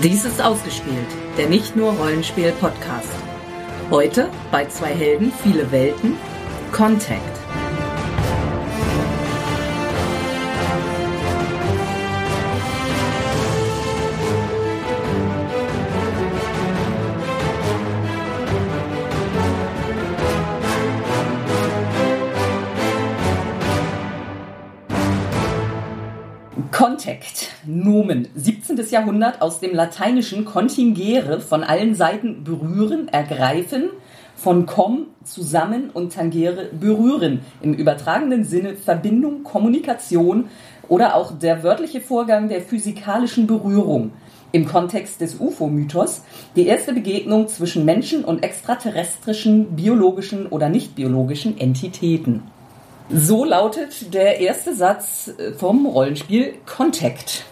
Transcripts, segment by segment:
Dies ist ausgespielt, der nicht nur Rollenspiel-Podcast. Heute bei zwei Helden, viele Welten, Contact. 17. Jahrhundert aus dem lateinischen contingere, von allen Seiten berühren, ergreifen, von com, zusammen und tangere, berühren, im übertragenen Sinne Verbindung, Kommunikation oder auch der wörtliche Vorgang der physikalischen Berührung. Im Kontext des UFO-Mythos die erste Begegnung zwischen Menschen und extraterrestrischen, biologischen oder nicht biologischen Entitäten. So lautet der erste Satz vom Rollenspiel Contact.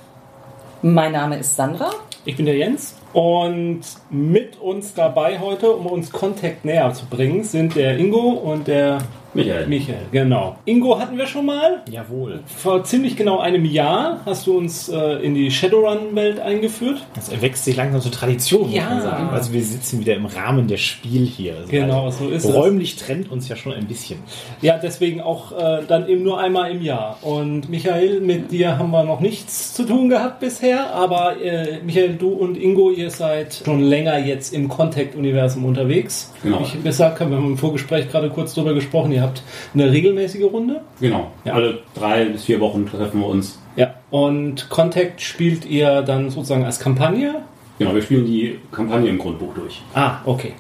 Mein Name ist Sandra. Ich bin der Jens und mit uns dabei heute, um uns Contact näher zu bringen, sind der Ingo und der Michael. Michael, genau. Ingo hatten wir schon mal. Jawohl. Vor ziemlich genau einem Jahr hast du uns äh, in die Shadowrun-Welt eingeführt. Das erwächst sich langsam zur Tradition, Ja. muss man sagen. Also wir sitzen wieder im Rahmen der Spiel hier. Also Genau, so ist es. Räumlich trennt uns ja schon ein bisschen. Ja, deswegen auch äh, dann eben nur einmal im Jahr. Und Michael, mit dir haben wir noch nichts zu tun gehabt bisher, aber äh, Michael, du und Ingo, ihr seid schon länger jetzt im Contact-Universum unterwegs. Genau. Ich gesagt habe, wir haben im Vorgespräch gerade kurz drüber gesprochen, ihr habt eine regelmäßige Runde. Genau. Ja. Alle drei bis vier Wochen treffen wir uns. Ja. Und Contact spielt ihr dann sozusagen als Kampagne Genau, wir spielen die Kampagne im Grundbuch durch. Ah, okay.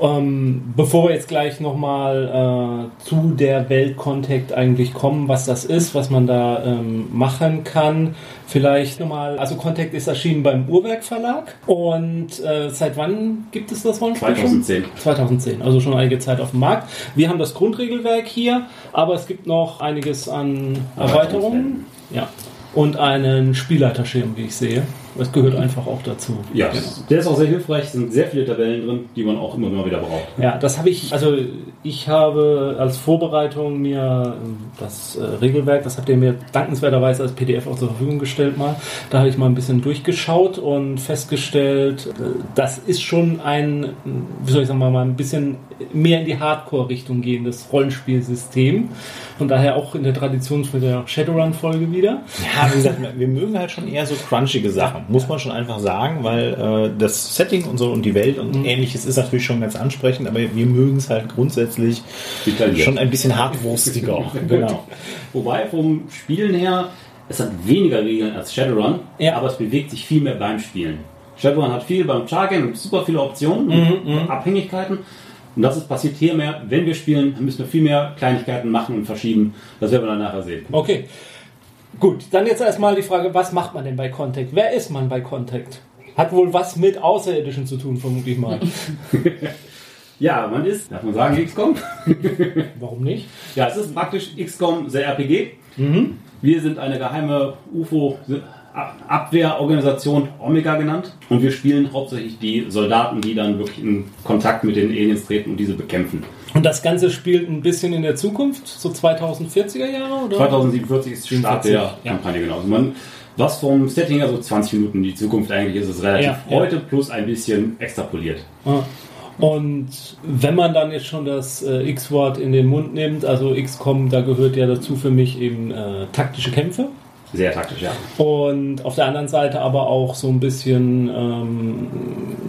Ähm, bevor wir jetzt gleich nochmal äh, zu der Welt Contact eigentlich kommen, was das ist, was man da ähm, machen kann, vielleicht nochmal, also Contact ist erschienen beim Uhrwerk Verlag und äh, seit wann gibt es das Rollenspiel schon? 2010. 2010, also schon einige Zeit auf dem Markt. Wir haben das Grundregelwerk hier, aber es gibt noch einiges an Erweiterungen. Ja. Und einen Spielleiterschirm, wie ich sehe. Das gehört einfach auch dazu. Ja, Genau. der ist auch sehr hilfreich. Es sind sehr viele Tabellen drin, die man auch immer mal wieder braucht. Ja, das habe ich, also ich habe als Vorbereitung mir ähm, das äh, Regelwerk, das habt ihr mir dankenswerterweise als PDF auch zur Verfügung gestellt mal. Da habe ich mal ein bisschen durchgeschaut und festgestellt, äh, das ist schon ein, wie soll ich sagen, mal ein bisschen mehr in die Hardcore-Richtung gehendes Rollenspielsystem. Von daher auch in der Tradition für der Shadowrun-Folge wieder. Ja, wie gesagt, wir mögen halt schon eher so crunchige Sachen, muss man schon einfach sagen, weil äh, das Setting und so und die Welt und ähnliches ist natürlich schon ganz ansprechend, aber wir mögen es halt grundsätzlich Detailliert. schon ein bisschen hartwurstiger. genau. Wobei vom Spielen her, es hat weniger Regeln als Shadowrun, Ja. aber es bewegt sich viel mehr beim Spielen. Shadowrun hat viel beim Target, super viele Optionen und Abhängigkeiten. Und das ist passiert hier mehr. Wenn wir spielen, müssen wir viel mehr Kleinigkeiten machen und verschieben. Das werden wir dann nachher sehen. Okay. Gut, dann jetzt erstmal die Frage, was macht man denn bei Contact? Wer ist man bei Contact? Hat wohl was mit Außerirdischen zu tun, vermute ich mal. Ja, man ist, darf man sagen, XCOM? Warum nicht? Ja, es ist praktisch XCOM, sehr RPG. Wir sind eine geheime UFO-Abwehrorganisation, Omega genannt. Und wir spielen hauptsächlich die Soldaten, die dann wirklich in Kontakt mit den Aliens treten und diese bekämpfen. Und das Ganze spielt ein bisschen in der Zukunft, so 2040er Jahre, oder? 2047 ist Start der 47, ja. Kampagne, genau. Also man, was vom Setting her so 20 Minuten die Zukunft eigentlich ist, ist relativ Ja, ja. heute plus ein bisschen extrapoliert. Ja. Und wenn man dann jetzt schon das äh, X-Wort in den Mund nimmt, also XCOM, da gehört ja dazu für mich eben äh, taktische Kämpfe. Sehr taktisch, ja. Und auf der anderen Seite aber auch so ein bisschen ähm,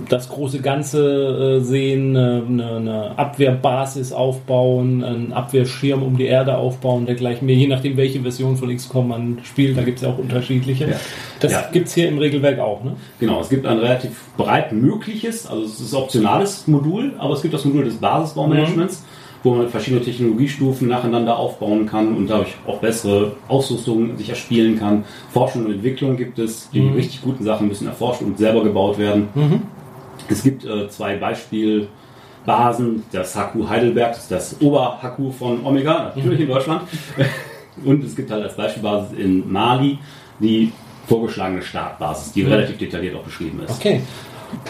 das große Ganze äh, sehen, äh, eine, eine Abwehrbasis aufbauen, einen Abwehrschirm um die Erde aufbauen, dergleichen mehr, je nachdem, welche Version von XCOM man spielt, da gibt es ja auch unterschiedliche. Ja. Das Ja. gibt's hier im Regelwerk auch, ne? Genau, es gibt ein relativ breit mögliches, also es ist ein optionales Modul, aber es gibt das Modul des Basisbaumanagements, wo man verschiedene Technologiestufen nacheinander aufbauen kann und dadurch auch bessere Ausrüstungen sich erspielen kann. Forschung und Entwicklung gibt es, die richtig guten Sachen müssen erforscht und selber gebaut werden. Es gibt äh, zwei Beispielbasen, das Haku Heidelberg, das ist das Oberhaku von Omega, natürlich in Deutschland. Und es gibt halt als Beispielbasis in Mali die vorgeschlagene Startbasis, die relativ detailliert auch beschrieben ist. Okay.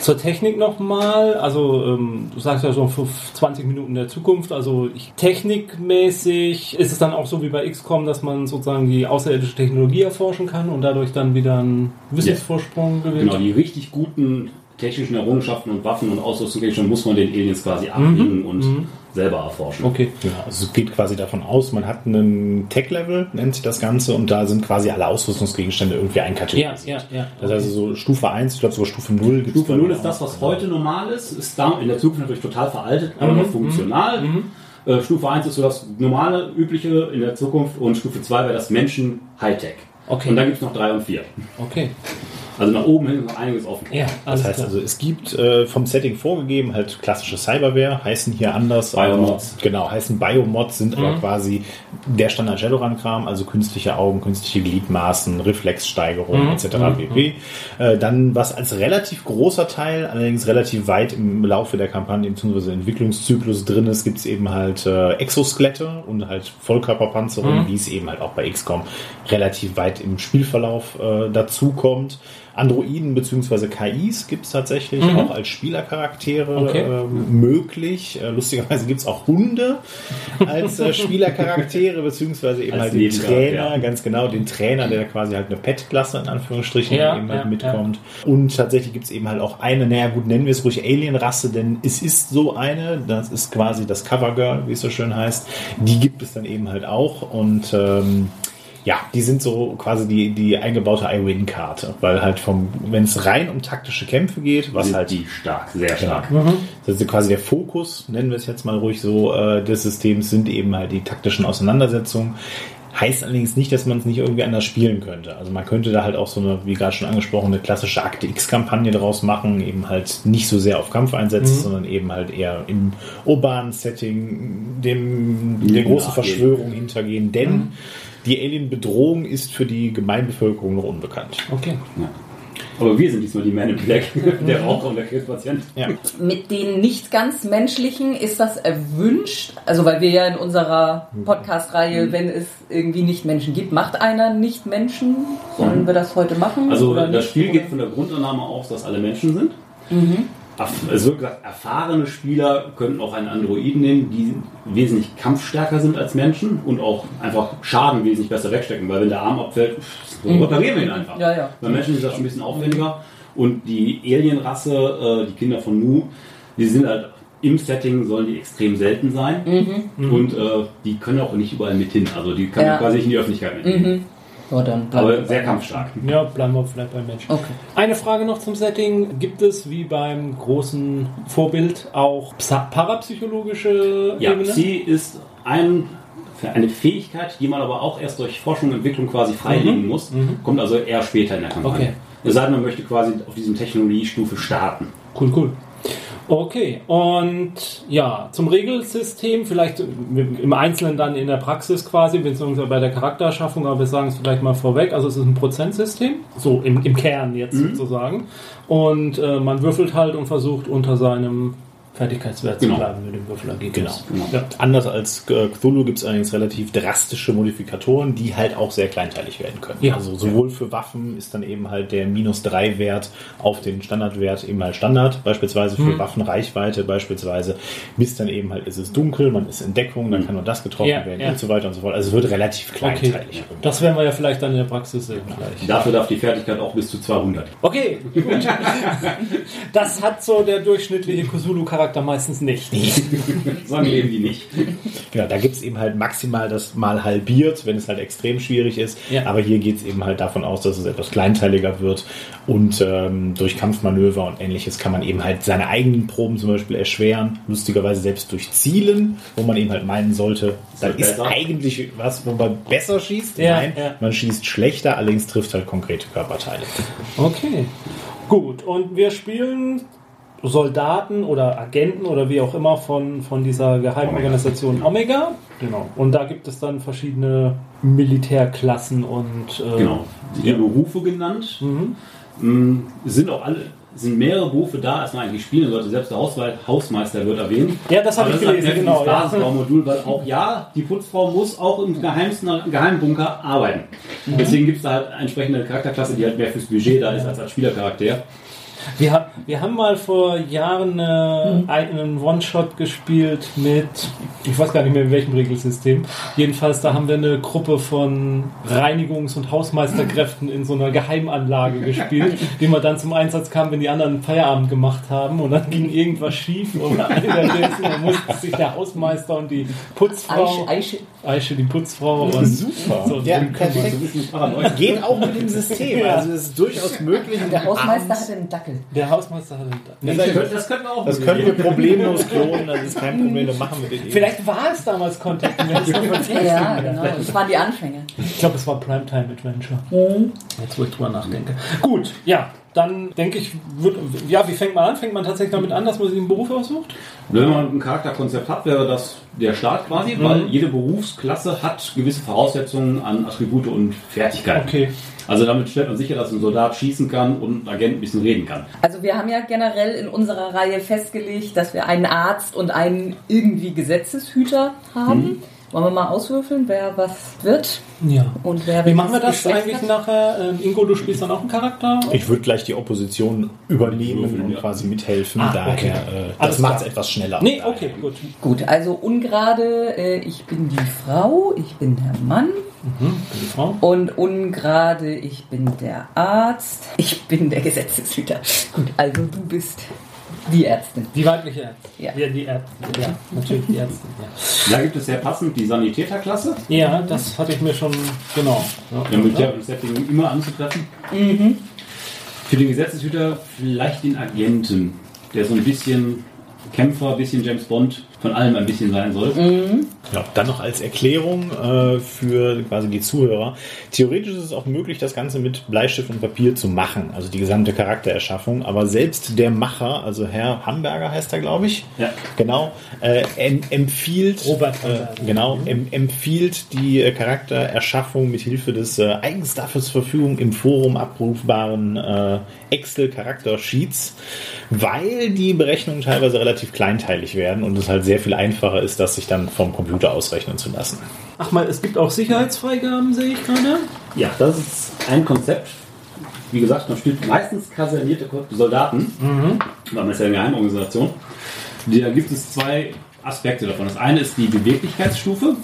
Zur Technik nochmal, also ähm, du sagst ja für 20 Minuten der Zukunft, also ich, technikmäßig ist es dann auch so wie bei XCOM, dass man sozusagen die außerirdische Technologie erforschen kann und dadurch dann wieder einen Wissensvorsprung gewinnt. Genau, die richtig guten technischen Errungenschaften und Waffen und Ausrüstungsgegenstände muss man den Aliens quasi ablegen und selber erforschen. Okay. Genau, also es geht quasi davon aus, man hat einen Tech-Level, nennt sich das Ganze, und da sind quasi alle Ausrüstungsgegenstände irgendwie Ja, einkategorisiert. ja, ja. Das heißt also so Stufe 1, ich glaube sogar Stufe 0 gibt's Stufe dann 0 auch. ist das, was heute normal ist, ist da in der Zukunft natürlich total veraltet, aber noch funktional. Äh, Stufe 1 ist so das normale, übliche in der Zukunft und Stufe 2 wäre das Menschen Hightech. Okay. Und dann gibt es noch 3 und 4. Okay. Also nach oben hin ist noch einiges offen. Ja, Das heißt klar. also, es gibt äh, vom Setting vorgegeben halt klassische Cyberware, heißen hier anders. Biomods. Aber, genau, heißen Biomods, sind aber Mhm. quasi der Standard Shadowrun-Kram, also künstliche Augen, künstliche Gliedmaßen, Reflexsteigerung Mhm. etc. pp. Äh, dann, was als relativ großer Teil, allerdings relativ weit im Laufe der Kampagne bzw. Entwicklungszyklus drin ist, gibt es eben halt äh, Exoskelette und halt Vollkörperpanzerung, Mhm. wie es eben halt auch bei XCOM relativ weit im Spielverlauf äh, dazu kommt. Androiden bzw. KIs gibt es tatsächlich Mhm. auch als Spielercharaktere Okay. ähm, möglich. Äh, lustigerweise gibt es auch Hunde als äh, Spielercharaktere, beziehungsweise eben Als halt den Nebencharakter, Trainer, ja. ganz genau, den Trainer, der quasi halt eine Pet-Klasse in Anführungsstrichen Ja, eben halt ja, mitkommt. Und tatsächlich gibt es eben halt auch eine, naja gut, nennen wir es ruhig Alien-Rasse, denn es ist so eine, das ist quasi das Covergirl, wie es so schön heißt. Die gibt es dann eben halt auch und ähm, ja, die sind so quasi die, die eingebaute I-Win-Karte, weil halt vom, wenn es rein um taktische Kämpfe geht, was Sind halt die stark, sehr stark. das ist quasi der Fokus, nennen wir es jetzt mal ruhig so, äh, des Systems sind eben halt die taktischen Auseinandersetzungen. Heißt allerdings nicht, dass man es nicht irgendwie anders spielen könnte. Also man könnte da halt auch so eine, wie gerade schon angesprochen, eine klassische Akte X-Kampagne draus machen, eben halt nicht so sehr auf Kampfeinsätze, sondern eben halt eher im urbanen Setting, dem, der großen. Verschwörung hintergehen. Denn die Alien-Bedrohung ist für die Gemeinbevölkerung noch unbekannt. Okay. Ja. Aber wir sind diesmal die Man in Black, der Raucher und der Krebspatient. Ja. Mit den nicht ganz menschlichen ist das erwünscht? Also weil wir ja in unserer Podcast-Reihe, wenn es irgendwie nicht Menschen gibt, macht einer nicht Menschen? Sollen wir das heute machen? Also oder das nicht? Spiel geht von der Grundannahme aus, dass alle Menschen sind. Erf- Es wird gesagt, erfahrene Spieler könnten auch einen Androiden nehmen, die wesentlich kampfstärker sind als Menschen und auch einfach Schaden wesentlich besser wegstecken, weil wenn der Arm abfällt, so reparieren wir ihn einfach. Ja, ja. Bei Menschen ist das schon ein bisschen aufwendiger. Und die Alien-Rasse, äh, die Kinder von Nu, die sind halt im Setting, sollen die extrem selten sein. Und äh, die können auch nicht überall mit hin. Also die kann Ja. quasi nicht in die Öffentlichkeit mitnehmen. Ja, dann bleiben Aber sehr kampfstark. Ja, bleiben wir vielleicht beim Menschen. Okay. Eine Frage noch zum Setting. Gibt es wie beim großen Vorbild auch parapsychologische Ja, Ebene? Psi ist ein, eine Fähigkeit, die man aber auch erst durch Forschung und Entwicklung quasi freilegen muss. Kommt also eher später in der Kampagne. Okay. Es sei denn, man möchte quasi auf diesem Technologiestufe starten. Cool, cool. Okay, und ja, zum Regelsystem, vielleicht im Einzelnen dann in der Praxis quasi, beziehungsweise bei der Charakterschaffung, aber wir sagen es vielleicht mal vorweg. Also es ist ein Prozentsystem, so im, im Kern jetzt sozusagen. Und äh, man würfelt halt und versucht unter seinem Fertigkeitswert Genau. zu bleiben mit dem Würfelergebnis. Genau. Ja. Anders als äh, Cthulhu gibt es allerdings relativ drastische Modifikatoren, die halt auch sehr kleinteilig werden können. Ja. Also sowohl für Waffen ist dann eben halt der minus 3 Wert auf den Standardwert eben halt Standard, beispielsweise für Mhm. Waffenreichweite beispielsweise, bis dann eben halt ist es dunkel, man ist in Deckung, dann kann nur das getroffen Ja, werden ja. und so weiter und so fort. Also es wird relativ Okay, kleinteilig. das werden wir ja vielleicht dann in der Praxis sehen. Dafür darf die Fertigkeit auch bis zu 200. Okay, gut. Das hat so der durchschnittliche Cthulhu-Charakter meistens nicht. Sagen eben die nicht. Genau, da gibt es eben halt maximal das mal halbiert, wenn es halt extrem schwierig ist. Ja. Aber hier geht es eben halt davon aus, dass es etwas kleinteiliger wird. Und ähm, durch Kampfmanöver und ähnliches kann man eben halt seine eigenen Proben zum Beispiel erschweren. Lustigerweise selbst durch Zielen, wo man eben halt meinen sollte, da ist besser. eigentlich was, wo man besser schießt. Ja, Nein, ja. man schießt schlechter, allerdings trifft halt konkrete Körperteile. Okay, gut. Und wir spielen Soldaten oder Agenten oder wie auch immer von, von dieser Geheimorganisation Omega. Genau. Und da gibt es dann verschiedene Militärklassen und äh, Genau. Die Berufe genannt. Mm, Es sind auch alle, sind mehrere Berufe da, als man eigentlich spielen sollte. Selbst der Hauswe- Hausmeister wird erwähnt. Ja, das habe ich gelesen, ein genau. Ja. Basisbaumodul, weil auch ja, die Putzfrau muss auch im geheimsten Geheimbunker arbeiten. Deswegen gibt es da halt entsprechende Charakterklasse, die halt mehr fürs Budget da ist als als Spielercharakter. Wir, haben- wir haben mal vor Jahren äh, einen One-Shot gespielt mit, ich weiß gar nicht mehr in welchem Regelsystem. Jedenfalls, da haben wir eine Gruppe von Reinigungs- und Hausmeisterkräften in so einer Geheimanlage gespielt, die man dann zum Einsatz kam, wenn die anderen Feierabend gemacht haben und dann ging irgendwas schief oder währenddessen dann musste sich der Hausmeister und die Putzfrau, Eiche, Eiche. Aische die Putzfrau und Super. So, ja, perfekt. Geht auch mit dem System. Also es ist durchaus möglich. Der Hausmeister hatte einen Dackel. Der Hausmeister hatte nee, Das könnte- Das könnten wir auch Das können wir problemlos klonen, das ist kein Problem, das machen wir den Vielleicht war es damals Contact Ja, genau. Das waren die Anfänge. Ich glaube, es war Primetime Adventure. Mhm. Jetzt, wo ich drüber nachdenke. Gut, ja, dann denke ich, wird, ja, wie fängt man an? Fängt man tatsächlich damit an, dass man sich einen Beruf aussucht? Wenn man ein Charakterkonzept hat, wäre das der Start quasi, weil jede Berufsklasse hat gewisse Voraussetzungen an Attribute und Fertigkeiten. Okay. Also damit stellt man sicher, dass ein Soldat schießen kann und ein Agent ein bisschen reden kann. Also wir haben ja generell in unserer Reihe festgelegt, dass wir einen Arzt und einen irgendwie Gesetzeshüter haben. Wollen wir mal auswürfeln, wer was wird Ja. und wer Wie machen wir das eigentlich hat? nachher? Ähm, Ingo, du spielst dann auch einen Charakter? Ich würde gleich die Opposition übernehmen Würfeln, und ja. quasi mithelfen. Ah, Daher, okay. äh, das macht es etwas schneller. Nee, okay, gut. Gut, also ungerade, äh, ich bin die Frau, ich bin der Mann. Mhm, die Frau. Und ungerade, ich bin der Arzt, ich bin der Gesetzeshüter. Gut, also du bist die Ärztin. Die weibliche Ärztin. Ja. Ja, die Ärztin. Ja, natürlich die Ärztin. Ja. Da gibt es sehr passend die Sanitäterklasse, ja, das hatte ich mir schon, genau. Ja, ja, mit der Setting immer anzutreffen. Für den Gesetzeshüter vielleicht den Agenten, der so ein bisschen Kämpfer, ein bisschen James Bond, von allem ein bisschen sein soll. Ja, dann noch als Erklärung äh, für quasi die Zuhörer. Theoretisch ist es auch möglich, das Ganze mit Bleistift und Papier zu machen, also die gesamte Charaktererschaffung. Aber selbst der Macher, also Herr Hamburger heißt er, glaube ich, Ja. genau, äh, em empfiehlt, Robert Hamburger. äh, genau, em empfiehlt die äh, Charaktererschaffung mit Hilfe des äh, eigens dafür zur Verfügung im Forum abrufbaren äh, Excel-Charakter-Sheets, weil die Berechnungen teilweise relativ kleinteilig werden und es halt sehr viel einfacher ist, das sich dann vom Computer ausrechnen zu lassen. Ach mal, es gibt auch Sicherheitsfreigaben, sehe ich gerade. Ja, das ist ein Konzept. Wie gesagt, man spielt meistens kasernierte Soldaten, weil man ist ja eine Geheimorganisation. Da gibt es zwei Aspekte davon. Das eine ist die Beweglichkeitsstufe.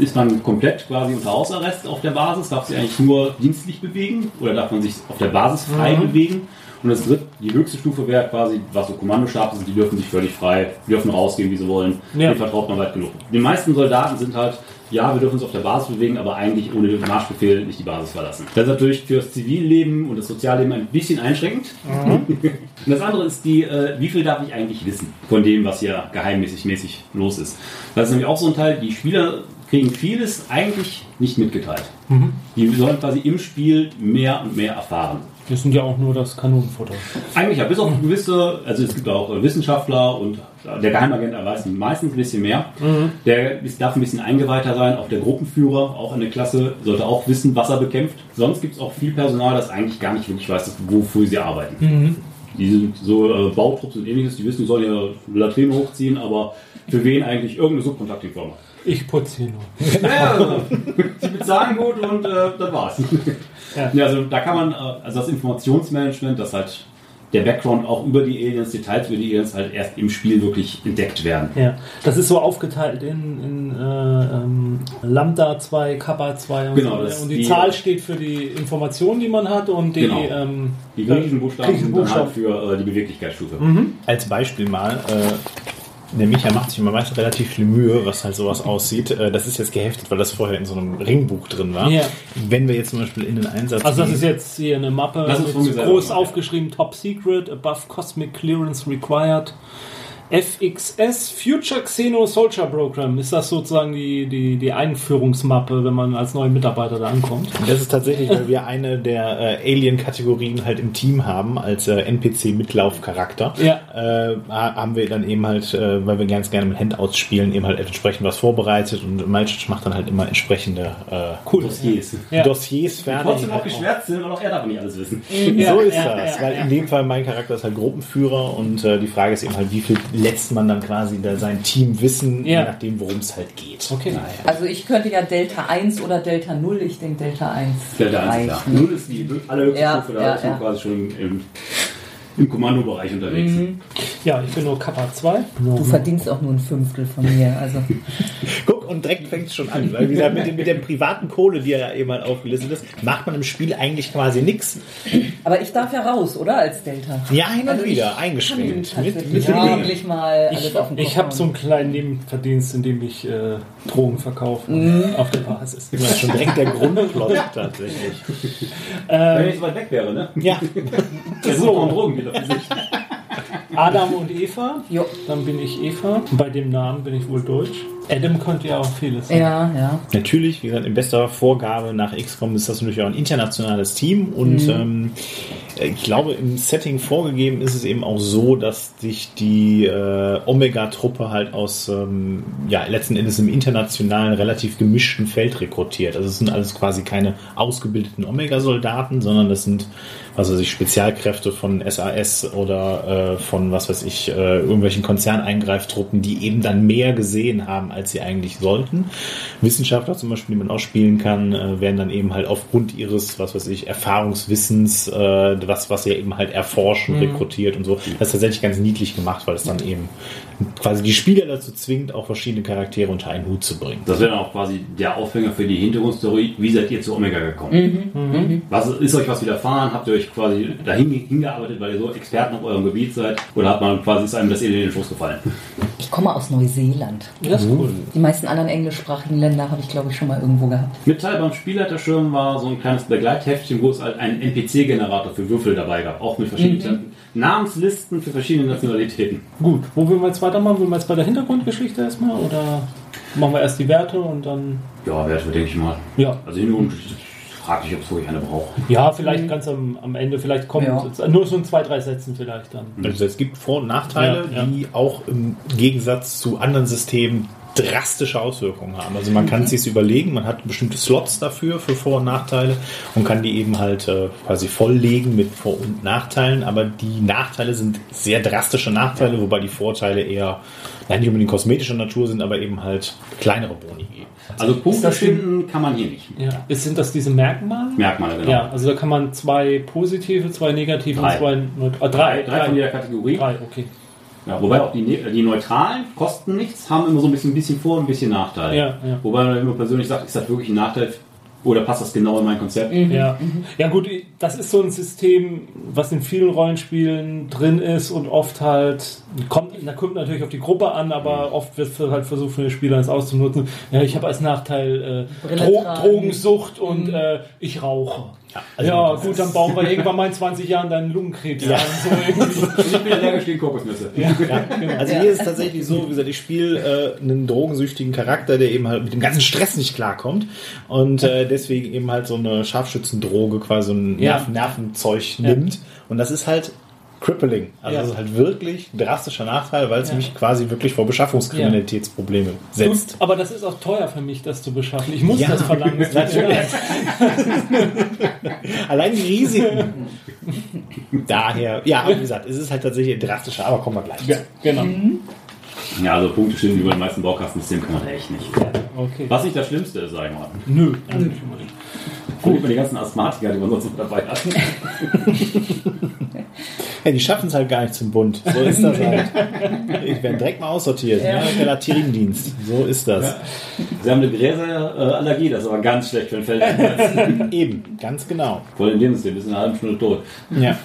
Ist man komplett quasi unter Hausarrest auf der Basis, darf sich eigentlich nur dienstlich bewegen oder darf man sich auf der Basis frei bewegen. Und das dritte, die höchste Stufe wäre quasi, was so Kommandostab sind, die dürfen sich völlig frei, dürfen rausgehen, wie sie wollen. Ja. Den vertraut man weit genug. Die meisten Soldaten sind halt, ja, wir dürfen uns auf der Basis bewegen, aber eigentlich ohne Marschbefehl nicht die Basis verlassen. Das ist natürlich für das Zivilleben und das Sozialleben ein bisschen einschränkend. und das andere ist die, äh, wie viel darf ich eigentlich wissen von dem, was hier geheimmäßig mäßig los ist. Das ist nämlich auch so ein Teil, die Spieler kriegen vieles eigentlich nicht mitgeteilt. Die sollen quasi im Spiel mehr und mehr erfahren. Wir sind ja auch nur das Kanonenfutter. Eigentlich ja, bis auf gewisse, also es gibt auch äh, Wissenschaftler und der Geheimagent weiß meistens ein bisschen mehr. Der ist, darf ein bisschen eingeweihter sein, auch der Gruppenführer, auch in der Klasse, sollte auch wissen, was er bekämpft. Sonst gibt es auch viel Personal, das eigentlich gar nicht wirklich weiß, wofür sie arbeiten. Die sind so äh, Bautrupps und ähnliches, die wissen, die sollen ja Latrine hochziehen, aber für wen eigentlich irgendeine Subcontracting-Firma. Ich putze hier nur. Ja, also, sie bezahlen gut und äh, das war's. Ja. Ja. also da kann man, äh, also das Informationsmanagement, das halt der Background auch über die Aliens, Details über die Aliens halt erst im Spiel wirklich entdeckt werden. Ja, das ist so aufgeteilt in, in äh, ähm, Lambda 2, Kappa 2 und Genau, so. das Und die, die- Zahl steht für die Informationen, die man hat und die, Genau. ähm, Die griechischen Buchstaben griechischen sind dann halt Buchstaben. für äh, die Beweglichkeitsstufe. Als Beispiel mal, äh, der Micha macht sich immer meist relativ viel Mühe, was halt sowas aussieht. Äh, das ist jetzt geheftet, weil das vorher in so einem Ringbuch drin war. Ja. Wenn wir jetzt zum Beispiel in den Einsatz Also das gehen- ist jetzt hier eine Mappe groß aufgeschrieben, Top Secret, Above Cosmic Clearance Required. FXS Future Xeno Soldier Program ist das sozusagen die, die, die Einführungsmappe, wenn man als neuer Mitarbeiter da ankommt. Das ist tatsächlich, weil wir eine der äh, Alien-Kategorien halt im Team haben, als äh, NPC-Mitlaufcharakter. Ja. Äh, ha- haben wir dann eben halt, äh, weil wir ganz gerne mit Handouts spielen, eben halt entsprechend was vorbereitet und Malchich macht dann halt immer entsprechende äh, Cool. Dossiers. Ja. Dossiers fertig. Trotzdem auch geschwärzt sind, weil auch er darf nicht alles wissen. Ja, so ist ja, das, ja, weil ja. in dem Fall mein Charakter ist halt Gruppenführer und äh, die Frage ist eben halt, wie viel lässt man dann quasi da sein Team wissen, Ja. je nachdem, worum es halt geht. Okay. Also ich könnte ja Delta 1 oder Delta 0, ich denke Delta 1. Stellt der Einzige reicht. klar. Null ist die allerhöchste Ja, Stufe, da ja, ist man ja. quasi schon im, im Kommandobereich unterwegs. Ja, ich bin nur Kappa 2. Du verdienst auch nur ein Fünftel von mir. Also Guck, und direkt fängt es schon an. Weil, wie gesagt, mit, dem- mit der privaten Kohle, die ja eben halt aufgelistet ist, macht man im Spiel eigentlich quasi nichts. Aber ich darf ja raus, oder? Als Delta. Ja, hin und Also ich wieder, eingeschränkt. Mit, mit Ja. gelegentlich mal alles Ich, ich habe so einen kleinen Nebenverdienst, in dem ich äh, Drogen verkaufe auf der Basis. Das ist schon direkt der Grundplot tatsächlich. Wenn ich so weit weg wäre, ne? Ja, So. so. und Drogen wieder für sich. Adam und Eva, Jo. dann bin ich Eva. Bei dem Namen bin ich wohl Deutsch. Adam könnte ja auch vieles sein. Ja, ja. natürlich, wie gesagt, in bester Vorgabe nach XCOM ist das natürlich auch ein internationales Team und ähm, ich glaube, im Setting vorgegeben ist es eben auch so, dass sich die äh, Omega-Truppe halt aus, ähm, ja, letzten Endes im internationalen, relativ gemischten Feld rekrutiert. Also es sind alles quasi keine ausgebildeten Omega-Soldaten, sondern das sind, was weiß ich, Spezialkräfte von SAS oder äh, von, was weiß ich, äh, irgendwelchen Konzerneingreiftruppen, die eben dann mehr gesehen haben, als sie eigentlich sollten. Wissenschaftler zum Beispiel, die man auch spielen kann, äh, werden dann eben halt aufgrund ihres, was weiß ich, Erfahrungswissens, äh, was, was sie eben halt erforschen, rekrutiert und so. Das ist tatsächlich ganz niedlich gemacht, weil es dann eben quasi die Spieler dazu zwingt, auch verschiedene Charaktere unter einen Hut zu bringen. Das wäre dann auch quasi der Aufhänger für die Hintergrundstory. Wie seid ihr zu Omega gekommen? Was ist euch was widerfahren? Habt ihr euch quasi dahin hingearbeitet, weil ihr so Experten auf eurem Gebiet seid? Oder hat man quasi ist einem das in den Schoß gefallen? Ich komme aus Neuseeland. Das ist cool. Die meisten anderen englischsprachigen Länder habe ich, glaube ich, schon mal irgendwo gehabt. Mit Teil beim Spielleiterschirm war so ein kleines Begleitheftchen, wo es halt einen NPC-Generator für Würfel dabei gab. Auch mit verschiedenen Namenslisten für verschiedene Nationalitäten. Gut, wo wollen wir jetzt weitermachen? Wollen wir jetzt bei der Hintergrundgeschichte erstmal? Oder machen wir erst die Werte und dann. Ja, wäre denke ich mal. Ja. Also Hintergrund frage ich, ob es wirklich eine braucht. Ja, vielleicht ganz am, am Ende, vielleicht kommt Ja. nur so in zwei, drei Sätzen vielleicht dann. Also es gibt Vor- und Nachteile, Ja, ja. die auch im Gegensatz zu anderen Systemen drastische Auswirkungen haben. Also man kann es sich überlegen, man hat bestimmte Slots dafür für Vor- und Nachteile und kann die eben halt äh, quasi volllegen mit Vor- und Nachteilen, aber die Nachteile sind sehr drastische Nachteile, wobei die Vorteile eher ja, nicht unbedingt kosmetischer Natur sind, aber eben halt kleinere Boni geben. Also Punkte finden kann man hier nicht. Ja. Ist, sind das diese Merkmale? Merkmale, genau. Ja, also da kann man zwei positive, zwei negative Drei. und zwei. Ah, Drei, drei, drei von jeder Kategorie. Drei, okay. Ja, wobei auch die, Ne- die Neutralen kosten nichts, haben immer so ein bisschen, ein bisschen Vor- und ein bisschen Nachteil. Ja, ja. Wobei man immer persönlich sagt, ist das wirklich ein Nachteil oder passt das genau in mein Konzept? Ja. ja, gut, das ist so ein System, was in vielen Rollenspielen drin ist und oft halt, kommt, da kommt natürlich auf die Gruppe an, aber oft wird halt versucht, für den Spieler das auszunutzen. Ja, ich habe als Nachteil äh, Dro tragen. Drogensucht und äh, ich rauche. also ja, gut, dann bauen wir irgendwann mal in 20 Jahren deinen Lungenkrebs an. So irgendwie. Und ich bin allergisch gegen Kokosnüsse. Also hier ist es tatsächlich so, wie gesagt, ich spiele äh, einen drogensüchtigen Charakter, der eben halt mit dem ganzen Stress nicht klarkommt und äh, deswegen eben halt so eine Scharfschützendroge, quasi so ein Ja. Nerv Nervenzeug nimmt. Und das ist halt crippling. Also Ja. das ist halt wirklich ein drastischer Nachteil, weil es Ja. mich quasi wirklich vor Beschaffungskriminalitätsprobleme setzt. Gut, aber das ist auch teuer für mich, das zu beschaffen. Ich muss Ja, das verlangen. Natürlich. Allein die Risiken. Daher, ja, aber wie gesagt, es ist halt tatsächlich ein drastischer, aber kommen wir gleich. Ja, genau. Ja, also Punkte stimmen über den meisten Baukastensystemen kann man echt nicht. Okay. Was nicht das Schlimmste ist, sag ich mal. Nö, eigentlich Guck mal die ganzen Asthmatiker, die man sonst noch dabei hat. Ja, die schaffen es halt gar nicht zum Bund. So ist das halt. Ich werde direkt mal aussortiert. Ja. Der Latriniendienst. So ist das. Sie haben eine Gräserallergie, das ist aber ganz schlecht für den Feld. Eben, ganz genau. Voll in dem System, wir sind in einer halben Stunde tot. Ja.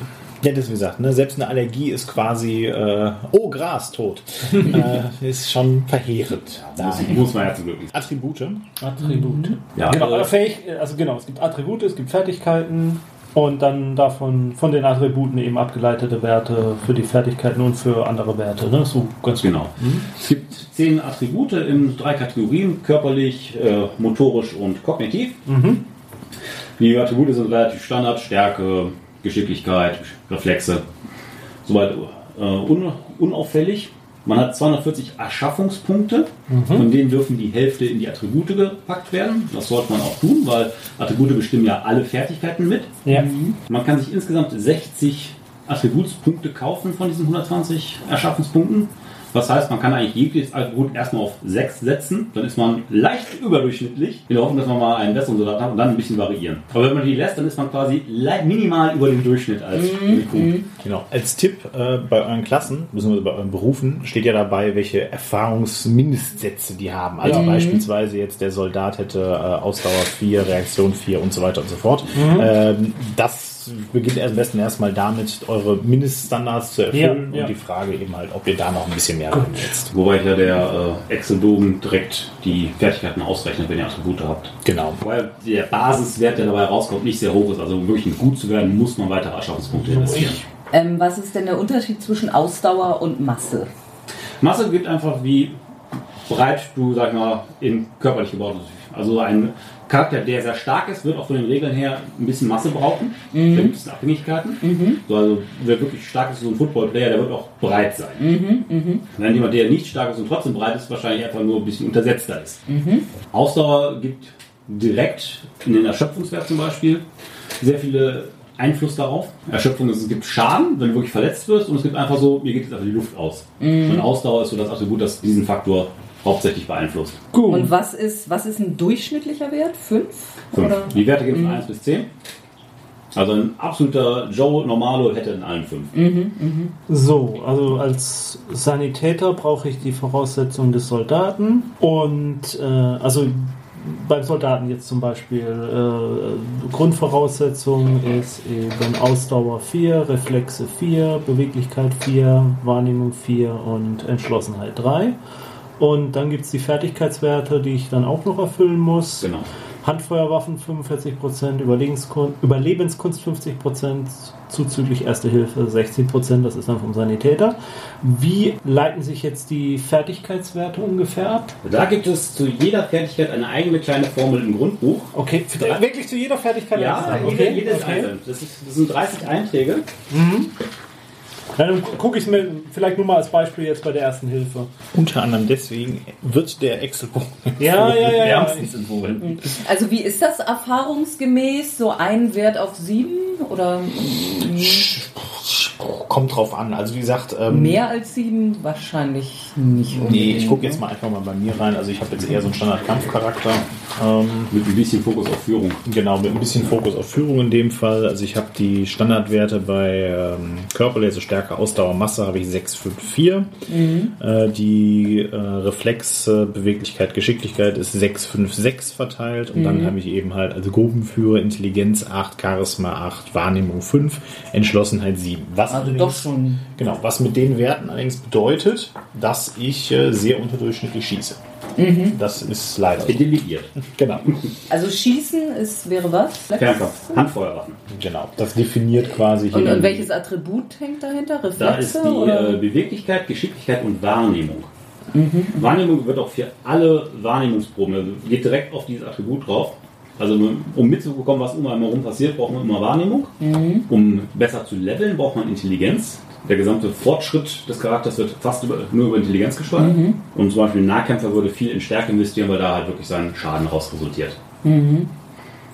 Ja, das wie gesagt, ne, selbst eine Allergie ist quasi, äh, oh, Gras, tot. äh, ist schon verheerend. Das Daher. muss man ja zum Glück. Attribute. Attribute. Ja, genau, äh, äh, fähig, also genau, es gibt Attribute, es gibt Fertigkeiten und dann davon von den Attributen eben abgeleitete Werte für die Fertigkeiten und für andere Werte. Ne? So ganz Genau. Es gibt zehn Attribute in drei Kategorien: körperlich, äh, motorisch und kognitiv. Die Attribute sind relativ Standard: Stärke, Geschicklichkeit, Reflexe. Soweit äh, un, unauffällig. Man hat 240 Erschaffungspunkte, von denen dürfen die Hälfte in die Attribute gepackt werden. Das sollte man auch tun, weil Attribute bestimmen ja alle Fertigkeiten mit. Ja. Man kann sich insgesamt 60 Attributspunkte kaufen von diesen 120 Erschaffungspunkten. Das heißt, man kann eigentlich jegliches Attribut erstmal auf 6 setzen, dann ist man leicht überdurchschnittlich, in der Hoffnung, dass man mal einen besseren Soldaten hat und dann ein bisschen variieren. Aber wenn man die lässt, dann ist man quasi minimal über dem Durchschnitt als Rekrut. Genau. Als Tipp äh, bei euren Klassen, beziehungsweise bei euren Berufen, steht ja dabei, welche Erfahrungsmindestsätze die haben. Also beispielsweise jetzt der Soldat hätte äh, Ausdauer 4, Reaktion 4 und so weiter und so fort. Ähm, das beginnt am besten erstmal damit, eure Mindeststandards zu erfüllen Ja, ja. und die Frage eben halt, ob ihr da noch ein bisschen mehr reinsetzt. Wobei ja der äh, Excel-Bogen direkt die Fertigkeiten ausrechnet, wenn ihr Attribute habt. Genau. Wobei der Basiswert, der dabei rauskommt, nicht sehr hoch ist. Also um wirklich gut zu werden, muss man weitere Erschaffungspunkte investieren. Ähm, was ist denn der Unterschied zwischen Ausdauer und Masse? Masse gibt einfach, wie breit du, sag ich mal, in körperlich gebaut bist. Also ein Charakter, der sehr stark ist, wird auch von den Regeln her ein bisschen Masse brauchen. Da gibt es Abhängigkeiten. So, also wer wirklich stark ist, so ein Football-Player, der wird auch breit sein. Wenn jemand, der nicht stark ist und trotzdem breit ist, wahrscheinlich einfach nur ein bisschen untersetzter ist. Ausdauer gibt direkt in den Erschöpfungswert zum Beispiel sehr viele Einfluss darauf. Erschöpfung ist, es gibt Schaden, wenn du wirklich verletzt wirst, und es gibt einfach so, mir geht jetzt einfach die Luft aus. Und Ausdauer ist so das Attribut, das diesen Faktor hauptsächlich beeinflusst. Gut. Und was ist, was ist ein durchschnittlicher Wert? Fünf? Fünf. Oder? Die Werte gehen von 1 bis 10. Also ein absoluter Joe Normalo hätte in allen 5. So, also als Sanitäter brauche ich die Voraussetzungen des Soldaten und äh, also beim Soldaten jetzt zum Beispiel äh, Grundvoraussetzung ist eben Ausdauer 4, Reflexe 4, Beweglichkeit 4, Wahrnehmung 4 und Entschlossenheit 3. Und dann gibt es die Fertigkeitswerte, die ich dann auch noch erfüllen muss. Genau. Handfeuerwaffen 45%, Überlebenskun- Überlebenskunst 50%, zuzüglich Erste Hilfe 60%, das ist dann vom Sanitäter. Wie leiten sich jetzt die Fertigkeitswerte ungefähr ab? Da gibt es zu jeder Fertigkeit eine eigene kleine Formel im Grundbuch. Okay, wirklich zu jeder Fertigkeit? Ja, jede, okay. jede ist okay. einzeln. Das, ist, das sind 30 Einträge. Ja, dann gucke ich es mir vielleicht nur mal als Beispiel jetzt bei der Ersten Hilfe. Unter anderem deswegen wird der Excel-Bogen Ja, ja, ja, ja. Wärmstens empfohlen. Also wie ist das erfahrungsgemäß? So ein Wert auf sieben oder kommt drauf an. Also wie gesagt, ähm, mehr als sieben? Wahrscheinlich nicht. Nee, unbedingt, ich gucke ne? jetzt mal einfach mal bei mir rein. Also ich habe jetzt eher so einen Standard-Kampfcharakter. Ähm, Mit ein bisschen Fokus auf Führung. genau, mit ein bisschen Fokus auf Führung in dem Fall. Also ich habe die Standardwerte bei ähm, körperliche also Stärke, Ausdauer, Masse habe ich 6, 5, 4. Äh, die äh, Reflexe, Beweglichkeit, Geschicklichkeit ist 6, 5, 6 verteilt. Und dann habe ich eben halt also Gruppenführer, Intelligenz 8, Charisma 8, Wahrnehmung 5, Entschlossenheit 7. Was Also allerdings- doch schon. Genau, was mit den Werten allerdings bedeutet, dass ich äh, sehr unterdurchschnittlich schieße. Das ist leider so. Delegiert. Genau, Also Schießen ist, wäre was? Fernkampf. Handfeuerwaffen. genau. Das definiert quasi hier. Und, und welches Attribut hängt dahinter? Da ist Reflexe? die oder? äh, Beweglichkeit, Geschicklichkeit und Wahrnehmung. Wahrnehmung wird auch für alle Wahrnehmungsproben, also geht direkt auf dieses Attribut drauf. Also um mitzubekommen, was um einen herum passiert, braucht man immer Wahrnehmung. Um besser zu leveln, braucht man Intelligenz. Der gesamte Fortschritt des Charakters wird fast über, nur über Intelligenz gesteuert. Und zum Beispiel ein Nahkämpfer würde viel in Stärke investieren, weil da halt wirklich sein Schaden raus resultiert.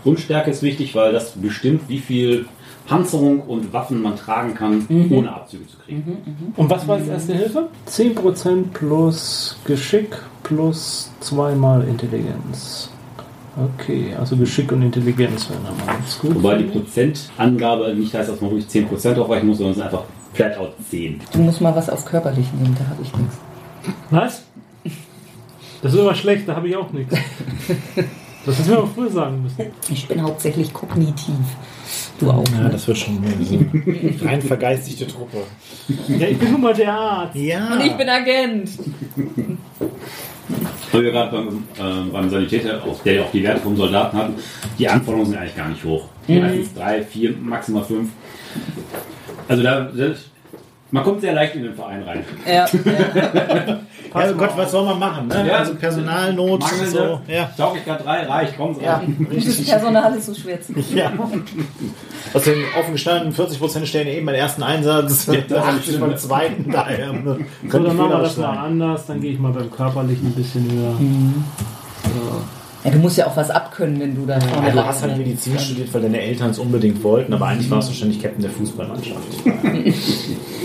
Grundstärke ist wichtig, weil das bestimmt, wie viel Panzerung und Waffen man tragen kann, ohne Abzüge zu kriegen. Und was war jetzt Erste Hilfe? 10% plus Geschick plus zweimal Intelligenz. Okay, also Geschick und Intelligenz wären mal ganz gut. Wobei die Prozentangabe nicht heißt, dass man ruhig 10% aufweichen muss, sondern es ist einfach flat out 10. Du musst mal was auf körperlich nehmen, da habe ich nichts. Was? Das ist aber schlecht, da habe ich auch nichts. Das hätten wir auch früher sagen müssen. Ich bin hauptsächlich kognitiv. Du auch. ja, ne? das wird schon mehr so eine rein vergeistigte Truppe. Ja, ich bin nun mal der Arzt. Ja. Und ich bin Agent. Weil wir gerade beim, äh, beim Sanitäter, auch, der ja auch die Werte vom Soldaten hatten, die Anforderungen sind eigentlich gar nicht hoch. Meistens drei, vier, maximal fünf. Also da, das, man kommt sehr leicht in den Verein rein. Ja. Ja, Gott, was soll man machen? Ne? Ja. also Personalnot, Mangelnde so. Ja. Tauglichkeit 3, reich, kommen Sie Ja, rein. Das Personal ist so schwer zu ja. Aus den offen gestanden 40% stellen eben beim ersten Einsatz, das 80 stimmt. beim zweiten. Daher ne, So, könnte dann machen wir das mal anders. Dann gehe ich mal beim Körperlichen ein bisschen höher. Ja, du musst ja auch was abkönnen, wenn du da vorne Ja, du hast halt Medizin studiert, weil deine Eltern es unbedingt wollten, aber eigentlich warst du ständig Captain der Fußballmannschaft.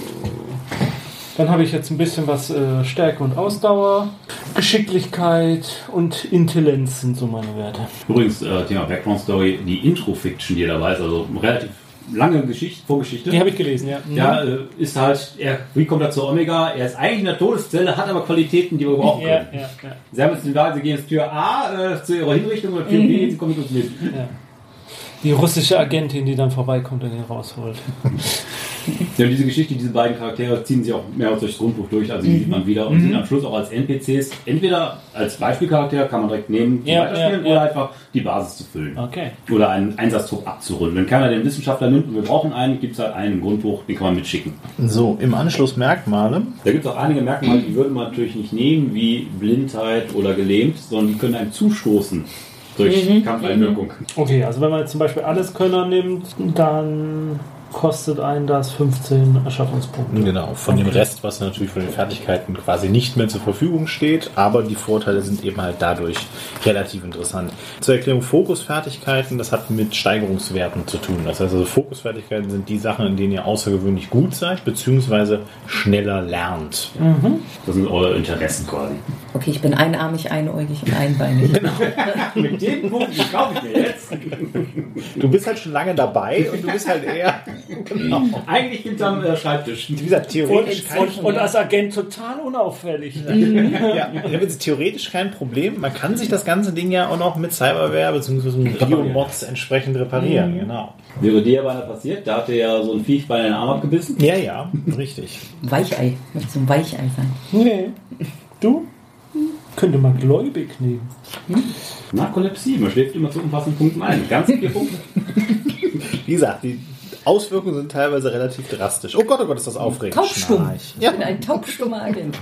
Dann habe ich jetzt ein bisschen was äh, Stärke und Ausdauer, Geschicklichkeit und Intelligenz sind so meine Werte. Übrigens, äh, Thema Background Story, die Intro-Fiction, die dabei ist, also relativ lange Geschichte, Vorgeschichte. Die habe ich gelesen, ja. Ja, äh, ist halt, er, wie kommt er zu Omega? Er ist eigentlich in der Todeszelle, hat aber Qualitäten, die wir brauchen Ja, können. ja, ja. Sie haben jetzt den Wahl, sie gehen jetzt Tür A äh, zu ihrer Hinrichtung oder Tür B, sie kommen mit uns mit. Die russische Agentin, die dann vorbeikommt und ihn rausholt. Ja, und diese Geschichte, diese beiden Charaktere ziehen sich auch mehr als durchs Grundbuch durch, also die sieht man wieder und sind am Schluss auch als NPCs. Entweder als Beispielcharakter kann man direkt nehmen, zum Ja, Weiterspielen, ja, ja. oder einfach die Basis zu füllen. Okay. Oder einen Einsatztrupp abzurunden. Wenn keiner den Wissenschaftler nimmt und wir brauchen einen, gibt es halt einen im Grundbuch, den kann man mitschicken. So, im Anschluss Merkmale. Da gibt es auch einige Merkmale, die würde man natürlich nicht nehmen, wie Blindheit oder gelähmt, sondern die können einem zustoßen durch Kampfeinwirkung. Okay, also wenn man jetzt zum Beispiel alles Könner nimmt, dann kostet einen das 15 Erschaffungspunkte. Genau, von dem Rest, was natürlich von den Fertigkeiten quasi nicht mehr zur Verfügung steht, aber die Vorteile sind eben halt dadurch relativ interessant. Zur Erklärung Fokusfertigkeiten, das hat mit Steigerungswerten zu tun. Das heißt also, Fokusfertigkeiten sind die Sachen, in denen ihr außergewöhnlich gut seid, beziehungsweise schneller lernt. Das sind eure Interessen quasi. Okay, ich bin einarmig, einäugig und einbeinig. Mit dem Punkt, den kaufe ich mir jetzt. Du bist halt schon lange dabei und du bist halt eher, genau. Eigentlich hinterm äh, Schreibtisch. Wie gesagt, theoretisch kein Und, und als Agent total unauffällig. Ja, ich habe jetzt theoretisch kein Problem. Man kann sich das ganze Ding ja auch noch mit Cyberware bzw. mit Biomods entsprechend reparieren. Genau. Wäre dir beinahe passiert, da hat er ja so ein Viech bei den Arm abgebissen. Ja, ja, richtig. Weichei. Möchte so ein Weichei sein. Nee. Du? Könnte man gläubig nehmen. Narkolepsie, man schläft immer zu unpassenden Punkten ein. Ganz vier Punkte. Wie gesagt, die Auswirkungen sind teilweise relativ drastisch. Oh Gott, oh Gott, ist das aufregend. Taubstumm. Schnarch. Ich bin ein taubstummer Agent.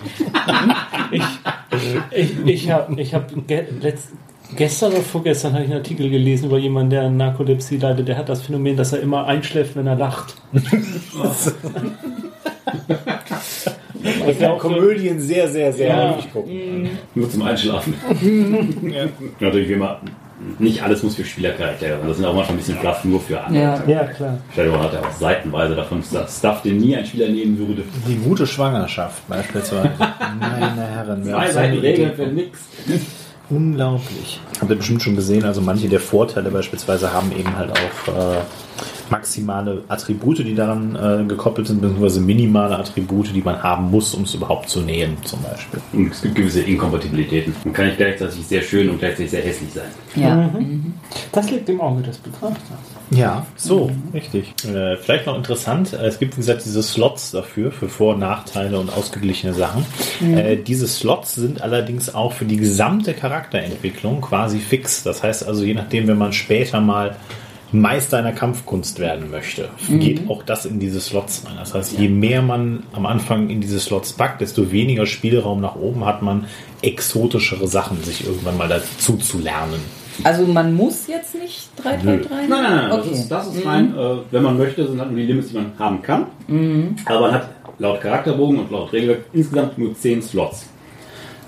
Ich, ich habe ich hab ge letzt, gestern oder vorgestern habe ich einen Artikel gelesen über jemanden, der Narkolepsie leidet. Der hat das Phänomen, dass er immer einschläft, wenn er lacht. Ich kann Komödien sehr, sehr, sehr Ja. häufig gucken. Nur zum Einschlafen. Natürlich wie immer, nicht alles muss für Spielercharaktere sein. Das sind auch manchmal ein bisschen fluff nur für andere. Ja. Ja, klar. Stell dir mal, hat er auch seitenweise davon Stuff, den nie ein Spieler nehmen würde. Die gute Schwangerschaft beispielsweise. Meine Herren. Zwei Seiten Regeln für nix. Unglaublich. Habt ihr bestimmt schon gesehen, also manche der Vorteile beispielsweise haben eben halt auch äh, maximale Attribute, die daran äh, gekoppelt sind, beziehungsweise minimale Attribute, die man haben muss, um es überhaupt zu nähen, zum Beispiel. Und es gibt gewisse Inkompatibilitäten. Man kann nicht gleichzeitig sehr schön und gleichzeitig sehr hässlich sein. Ja. Das liegt im Auge des Betrachters. Ja, so, richtig. Äh, vielleicht noch interessant, äh, es gibt wie gesagt diese Slots dafür, für Vor- und Nachteile und ausgeglichene Sachen. Äh, diese Slots sind allerdings auch für die gesamte Charakterentwicklung quasi fix. Das heißt also, je nachdem, wenn man später mal Meister einer Kampfkunst werden möchte, geht auch das in diese Slots rein. Das heißt, je mehr man am Anfang in diese Slots packt, desto weniger Spielraum nach oben hat man, exotischere Sachen sich irgendwann mal dazu zu lernen. Also man muss jetzt nicht 3 3 3 Nein, nein, nein. Okay. Das ist, das ist rein, äh, wenn man möchte, sind halt nur die Limits, die man haben kann. Aber man hat laut Charakterbogen und laut Regelwerk insgesamt nur 10 Slots.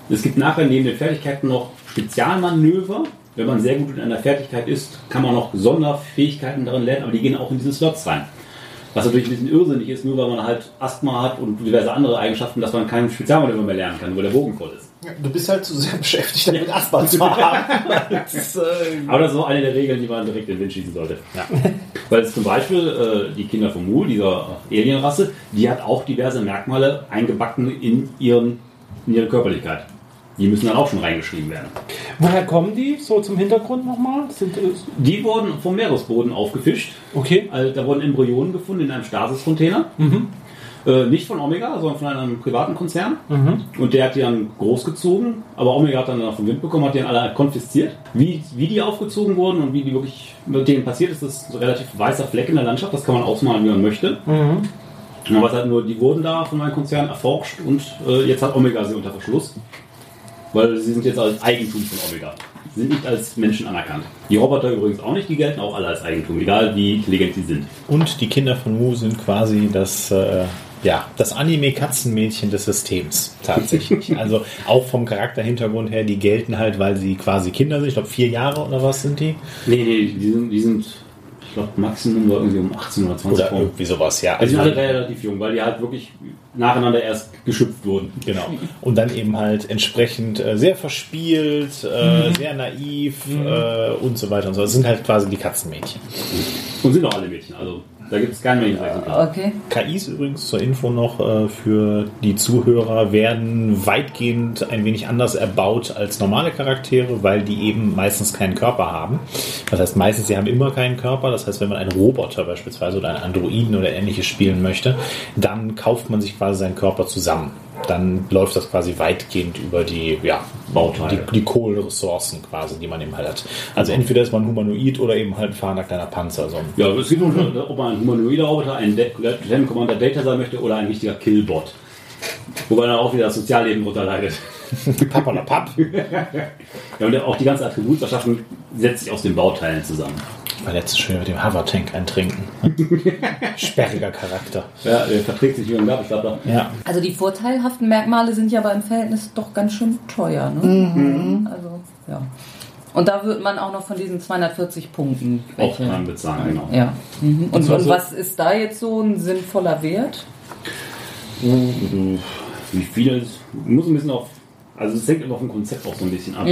Es gibt nachher neben den Fertigkeiten noch Spezialmanöver. Wenn man sehr gut in einer Fertigkeit ist, kann man noch Sonderfähigkeiten darin lernen, aber die gehen auch in diese Slots rein. Was natürlich ein bisschen irrsinnig ist, nur weil man halt Asthma hat und diverse andere Eigenschaften, dass man kein Spezialmanöver mehr lernen kann, weil der Bogen voll ist. Du bist halt zu sehr beschäftigt, damit Asthma zu haben. Das äh, Aber das ist auch eine der Regeln, die man direkt in den Wind schießen sollte. Weil es zum Beispiel äh, die Kinder von Mu, dieser Alienrasse, die hat auch diverse Merkmale eingebacken in, ihren, in ihre Körperlichkeit. Die müssen dann auch schon reingeschrieben werden. Woher kommen die? So zum Hintergrund nochmal? Äh, Die wurden vom Meeresboden aufgefischt. okay. Also, da wurden Embryonen gefunden in einem Stasis-Container. Äh, nicht von Omega, sondern von einem privaten Konzern. Und der hat die dann großgezogen. Aber Omega hat dann noch vom Wind bekommen, hat die dann alle konfisziert. Wie, wie die aufgezogen wurden und wie die wirklich mit denen passiert ist, ist ein relativ weißer Fleck in der Landschaft. Das kann man ausmalen, wie man möchte. Aber es hat nur, die wurden da von einem Konzern erforscht und äh, jetzt hat Omega sie unter Verschluss. Weil sie sind jetzt als Eigentum von Omega. Sie sind nicht als Menschen anerkannt. Die Roboter übrigens auch nicht, die gelten auch alle als Eigentum, egal wie intelligent sie sind. Und die Kinder von Mu sind quasi das, äh, ja, das Anime-Katzenmädchen des Systems. Tatsächlich. also auch vom Charakterhintergrund her, die gelten halt, weil sie quasi Kinder sind. Ich glaube, vier Jahre oder was sind die? Nee, nee, die sind, die sind glaube, Maximum war irgendwie um 18 oder 20 Oder irgendwie sowas, ja. Also die sind alle relativ jung, weil die halt wirklich nacheinander erst geschöpft wurden. Genau. Und dann eben halt entsprechend äh, sehr verspielt, äh, sehr naiv äh, und so weiter und so. Das sind halt quasi die Katzenmädchen. Und sind auch alle Mädchen, also da gibt es kein Mädchenexemplar. Okay. KIs übrigens zur Info noch äh, für die Zuhörer werden weitgehend ein wenig anders erbaut als normale Charaktere, weil die eben meistens keinen Körper haben. Das heißt, meistens sie haben immer keinen Körper. Das heißt, wenn man einen Roboter beispielsweise oder einen Androiden oder ähnliches spielen möchte, dann kauft man sich quasi seinen Körper zusammen. Dann läuft das quasi weitgehend über die, ja, Bauteile. die, die Kohlenressourcen quasi, die man eben halt hat. Also entweder ist man Humanoid oder eben halt ein fahrender kleiner Panzer. So Ja, es gibt noch, ob man ein humanoider Roboter, ein Lieutenant Commander Data sein möchte oder ein richtiger Killbot. Wobei dann auch wieder das Sozialleben drunter leidet. Papp oder Papp. Ja, und auch die ganze Attributsverschaffung setzt sich aus den Bauteilen zusammen. Ich war letztens schön mit dem Hover-Tank eintrinken. Sperriger Charakter. Ja, der verträgt sich wie ein Gabelstapler. Ja. Also die vorteilhaften Merkmale sind ja aber im Verhältnis doch ganz schön teuer. Ne? Also, ja. Und da wird man auch noch von diesen 240 Punkten Auch dran bezahlen, genau. Ja. Mhm. Und, Also- und was ist da jetzt so ein sinnvoller Wert? Wie viel muss ein bisschen auf. Also es hängt immer vom Konzept auch so ein bisschen ab.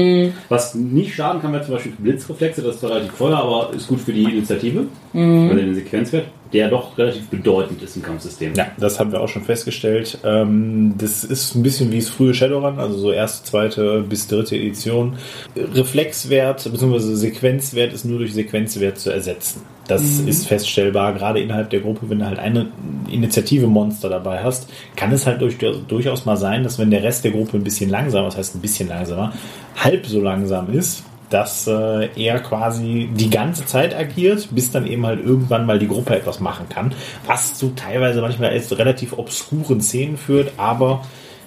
Was nicht schaden kann, wäre zum Beispiel Blitzreflexe, das ist zwar relativ teuer, aber ist gut für die Initiative, weil der den Sequenzwert, der doch relativ bedeutend ist im Kampfsystem. Ja, das haben wir auch schon festgestellt. Ähm, das ist ein bisschen wie das frühe Shadowrun, also so erste, zweite bis dritte Edition. Reflexwert bzw. Sequenzwert ist nur durch Sequenzwert zu ersetzen. Das ist feststellbar, gerade innerhalb der Gruppe, wenn du halt eine Initiative-Monster dabei hast, kann es halt durch, durchaus mal sein, dass wenn der Rest der Gruppe ein bisschen langsamer, das heißt ein bisschen langsamer, halb so langsam ist, dass äh, er quasi die ganze Zeit agiert, bis dann eben halt irgendwann mal die Gruppe etwas machen kann, was zu teilweise manchmal als relativ obskuren Szenen führt, aber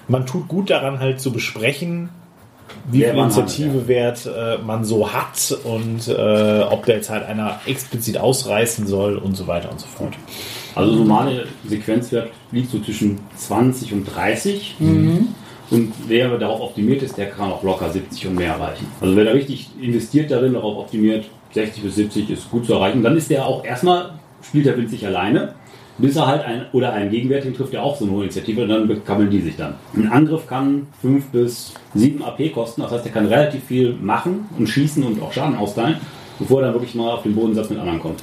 man tut gut daran halt zu besprechen, wie viel Initiativewert äh, man so hat und äh, ob da jetzt halt einer explizit ausreißen soll und so weiter und so fort. Also normale Sequenzwert liegt so zwischen 20 und 30. Und wer darauf optimiert ist, der kann auch locker 70 und mehr erreichen. Also wer da richtig investiert darin, darauf optimiert, 60 bis 70 ist gut zu erreichen. Dann ist der auch erstmal, spielt der Wind sich alleine, bis er halt ein, oder einen Gegenwärtigen trifft, der auch so eine hohe Initiative, dann bekammeln die sich dann. Ein Angriff kann 5 bis 7 AP kosten, das heißt, er kann relativ viel machen und schießen und auch Schaden austeilen, bevor er dann wirklich mal auf den Bodensatz mit anderen kommt.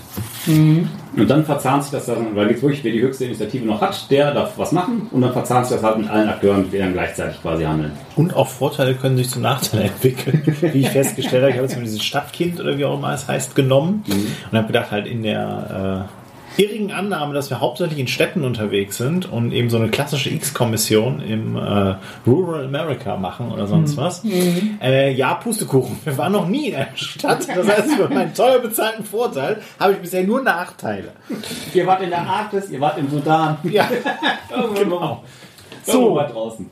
Und dann verzahnt sich das dann, weil jetzt wirklich, wer die höchste Initiative noch hat, der darf was machen und dann verzahnt sich das halt mit allen Akteuren, die dann gleichzeitig quasi handeln. Und auch Vorteile können sich zu Nachteilen entwickeln, wie ich festgestellt habe. Ich habe jetzt mal dieses Stadtkind oder wie auch immer es heißt genommen und habe gedacht, halt in der äh, irrigen Annahme, dass wir hauptsächlich in Städten unterwegs sind und eben so eine klassische X-Kommission im äh, Rural America machen oder sonst was. Äh, ja, Pustekuchen. Wir waren noch nie in einer Stadt. Das heißt, für meinen teuer bezahlten Vorteil habe ich bisher nur Nachteile. Ihr wart in der Arktis, ihr wart im Sudan. Ja, Genau. So. weit draußen.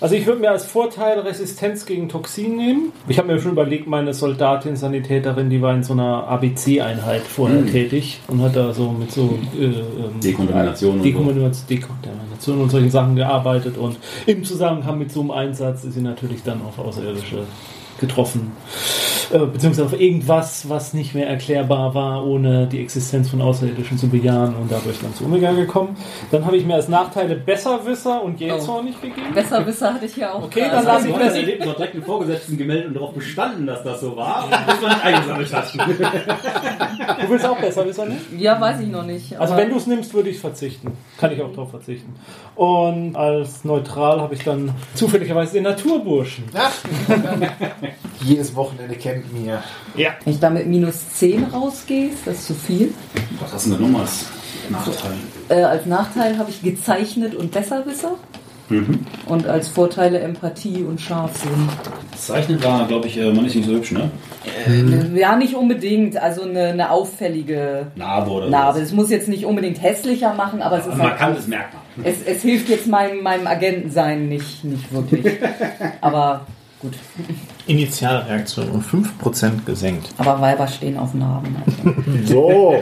Also ich würde mir als Vorteil Resistenz gegen Toxin nehmen. Ich habe mir schon überlegt, meine Soldatin, Sanitäterin, die war in so einer ABC-Einheit vorher tätig und hat da so mit so äh, ähm, Dekontamination. Dekontamination, Dekontamination und solchen Sachen gearbeitet und im Zusammenhang mit so einem Einsatz ist sie natürlich dann auf Außerirdische getroffen. Äh, beziehungsweise auf irgendwas, was nicht mehr erklärbar war, ohne die Existenz von Außerirdischen zu bejahen und dadurch dann zu Omega gekommen. Dann habe ich mir als Nachteile Besserwisser und Jähzorn nicht gegeben. Besserwisser hatte ich ja auch. Okay, gerade. dann lass ich das. Erlebnis auch direkt den Vorgesetzten gemeldet und darauf bestanden, dass das so war, bis man es eingesammelt hat. Du willst auch Besserwisser nehmen? Ja, weiß ich noch nicht. Also wenn du es nimmst, würde ich verzichten. Kann ich auch drauf verzichten. Und als neutral habe ich dann zufälligerweise den Naturburschen. Jedes Wochenende kennt mir. Ja. Wenn ich da mit minus 10 rausgehe, ist das zu viel. Was hast du denn nochmal als Nachteil? Äh, als Nachteil habe ich gezeichnet und Besserwisser. Und als Vorteile Empathie und Scharfsinn. Zeichnen war, glaube ich, äh, man ist nicht so hübsch, ne? Ja, nicht unbedingt. Also eine, eine auffällige Narbe oder Narbe. Es muss jetzt nicht unbedingt hässlicher machen, aber es ist man halt kann es merken. es, es hilft jetzt meinem, meinem Agentensein nicht, nicht wirklich. Aber gut. Initialreaktion um 5% gesenkt. Aber Weiber stehen auf Narben. Also. So.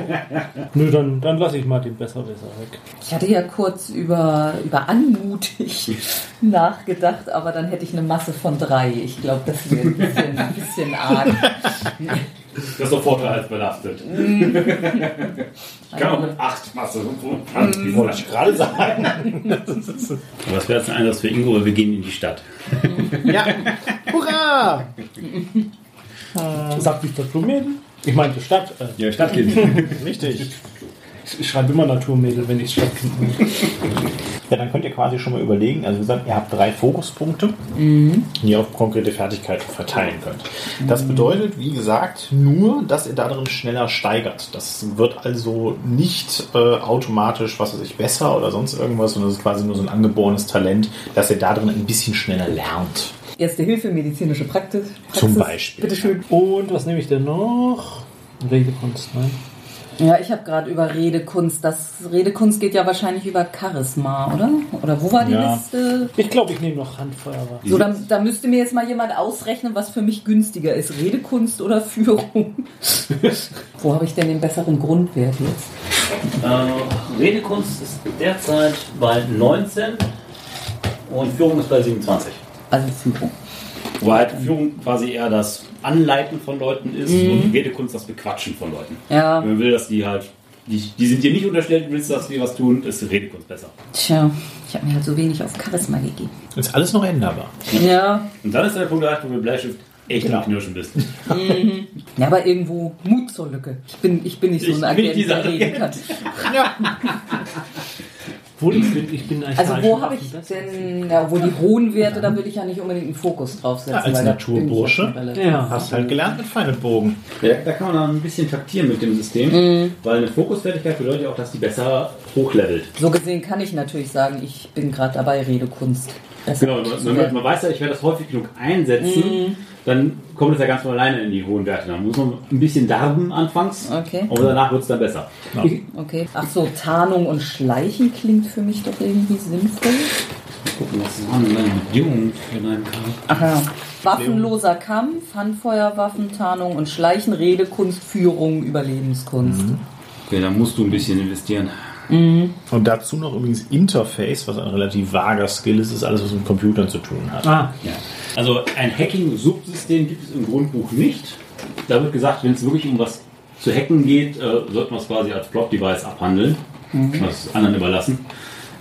Nö, dann, dann lasse ich mal den Besserwisser weg. Ich hatte ja kurz über, über anmutig nachgedacht, aber dann hätte ich eine Masse von drei. Ich glaube, das wäre ein bisschen, ein bisschen arg. Das ist doch vorteilsbelastet. ich kann auch mit 8 Masse. Wollte ich gerade sagen. Das wäre jetzt ein Einsatz für Ingo, weil wir gehen in die Stadt. Ja. Hurra! Sagt nicht Naturmädel? Ich meinte Stadt. Äh, Ja, Stadt geht. Richtig. ich, schreibe immer Naturmädel, wenn ich Stadtkind bin. Ja, dann könnt ihr quasi schon mal überlegen, also wie gesagt, ihr habt drei Fokuspunkte, die ihr auf konkrete Fertigkeiten verteilen könnt. Das bedeutet, wie gesagt, nur, dass ihr darin schneller steigert. Das wird also nicht äh, automatisch, was weiß ich, besser oder sonst irgendwas, sondern es ist quasi nur so ein angeborenes Talent, dass ihr darin ein bisschen schneller lernt. Erste Hilfe, medizinische Praxis. Praxis. Zum Beispiel. Bitteschön. Und was nehme ich denn noch? Redekunst, nein. Ja, ich habe gerade über Redekunst. Das Redekunst geht ja wahrscheinlich über Charisma, oder? Oder wo war die Ja. Liste? Ich glaube, ich nehme noch Handfeuerwaffe. So, da, da müsste mir jetzt mal jemand ausrechnen, was für mich günstiger ist. Redekunst oder Führung? wo habe ich denn den besseren Grundwert jetzt? Äh, Redekunst ist derzeit bei 19 und Führung ist bei 27. Also Führung. Wo halt Führung quasi eher das Anleiten von Leuten ist und Redekunst das Bequatschen von Leuten. Ja, Wenn man will, dass die halt, die, die sind dir nicht unterstellt, du willst, dass die was tun, ist Redekunst besser. tja, ich habe mir halt so wenig auf Charisma gegeben. Ist alles noch änderbar. Ja, Und dann ist der Punkt erreicht, wo du mit Bleistift echt Genau. am Knirschen bist. ja, aber irgendwo Mut zur Lücke. Ich bin, ich bin nicht so Ich ein bin Agent, dieser der reden kann. Obwohl ich bin, ich bin eigentlich Also wo habe ich das- denn, ja, wo die hohen Werte, da will ich ja nicht unbedingt einen Fokus draufsetzen. Ja, als Naturbursche. ja. Hast halt gelernt mit Feindebogen. Ja, da kann man dann ein bisschen taktieren mit dem System, weil eine Fokusfertigkeit bedeutet ja auch, dass die besser hochlevelt. So gesehen kann ich natürlich sagen, ich bin gerade dabei, Redekunst. Genau, zu man, man, weiß ja, ich werde das häufig genug einsetzen, dann kommt es ja ganz von alleine in die hohen Werte. Dann muss man ein bisschen darben anfangs, Okay. aber danach wird es dann besser. Okay. Ach so, Tarnung und Schleichen klingt für mich doch irgendwie sinnvoll. Mal gucken, was waren denn deine Bedingungen für deinen Kampf? Ach ja. Waffenloser Kampf, Handfeuerwaffen, Tarnung und Schleichen, Redekunst, Führung, Überlebenskunst. Okay, dann musst du ein bisschen investieren. Und dazu noch übrigens Interface, was ein relativ vager Skill ist, ist alles, was mit Computern zu tun hat. Ah, Ja. Also ein Hacking-Subsystem gibt es im Grundbuch nicht. Da wird gesagt, wenn es wirklich um was zu hacken geht, äh, sollte man es quasi als Plot-Device abhandeln. Das ist anderen überlassen.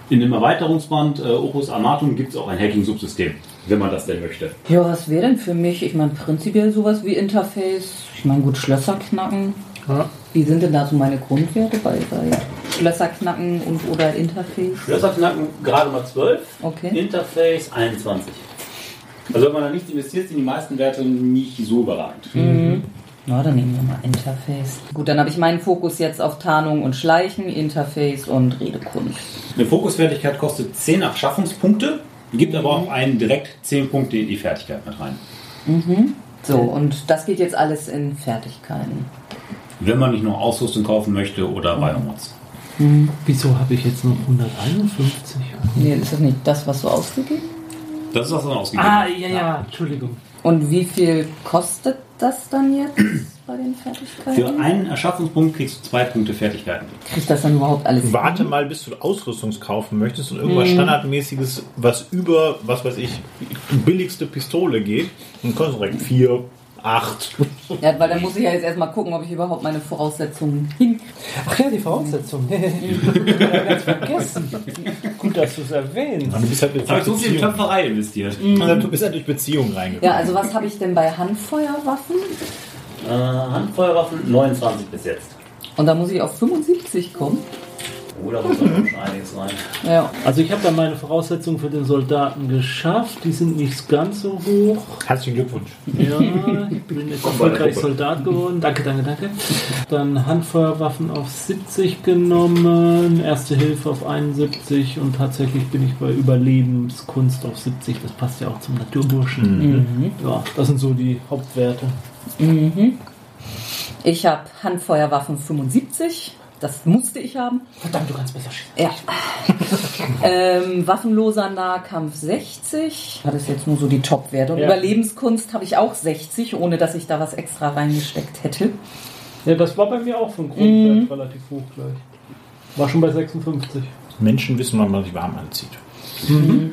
In dem Erweiterungsband äh, Opus Armatum gibt es auch ein Hacking-Subsystem, wenn man das denn möchte. Ja, was wäre denn für mich? Ich meine, prinzipiell sowas wie Interface. Ich meine, gut, Schlösser knacken. Ja. Wie sind denn da so meine Grundwerte bei, bei Schlösser knacken und oder Interface? Schlösserknacken gerade mal 12, Okay. Interface 21. Also wenn man da nichts investiert, sind die meisten Werte nicht so überragend. Na, dann nehmen wir mal Interface. Gut, dann habe ich meinen Fokus jetzt auf Tarnung und Schleichen, Interface und Redekunst. Eine Fokusfertigkeit kostet 10 Erschaffungspunkte, gibt aber auch einen direkt 10 Punkte in die Fertigkeit mit rein. So, und das geht jetzt alles in Fertigkeiten. Wenn man nicht noch Ausrüstung kaufen möchte oder Biomods. wieso habe ich jetzt noch 151? Nee, ist das nicht das, was du ausgegeben Das ist was dann ausgegeben. Ah, ja, ja, Entschuldigung. Und wie viel kostet das dann jetzt bei den Fertigkeiten? Für einen Erschaffungspunkt kriegst du zwei Punkte Fertigkeiten. Kriegt das dann überhaupt alles Warte mal, bis du Ausrüstungs kaufen möchtest und irgendwas Standardmäßiges, was über, was weiß ich, die billigste Pistole geht, und kostet direkt 4, 8. Ja, weil dann muss ich ja jetzt erstmal gucken, ob ich überhaupt meine Voraussetzungen hinkriege. Ach ja, die Voraussetzung. Ich hab ganz vergessen. Gut, dass du es erwähnst. Du bist halt, Hast du viel in Töpferei investiert? also du bist halt durch Beziehung reingekommen. Ja, also was habe ich denn bei Handfeuerwaffen? Äh, Handfeuerwaffen 29 bis jetzt. Und da muss ich auf 75 kommen. Oh, da muss auch schon einiges rein. Ja. Also ich habe da meine Voraussetzungen für den Soldaten geschafft. Die sind nicht ganz so hoch. Herzlichen Glückwunsch. Ja, ich bin jetzt erfolgreich Soldat geworden. Danke, danke, danke. Dann Handfeuerwaffen auf 70 genommen, Erste Hilfe auf 71 und tatsächlich bin ich bei Überlebenskunst auf 70. Das passt ja auch zum Naturburschen. Ja, das sind so die Hauptwerte. Ich habe Handfeuerwaffen 75. Das musste ich haben. Verdammt, du kannst besser schießen. Ja. ähm, waffenloser Nahkampf 60. War das jetzt nur so die Top-Werte. Und Ja. Überlebenskunst habe ich auch 60, ohne dass ich da was extra reingesteckt hätte. Ja, das war bei mir auch von Grundwert relativ hoch gleich. War schon bei 56. Menschen wissen, wann man sich warm anzieht.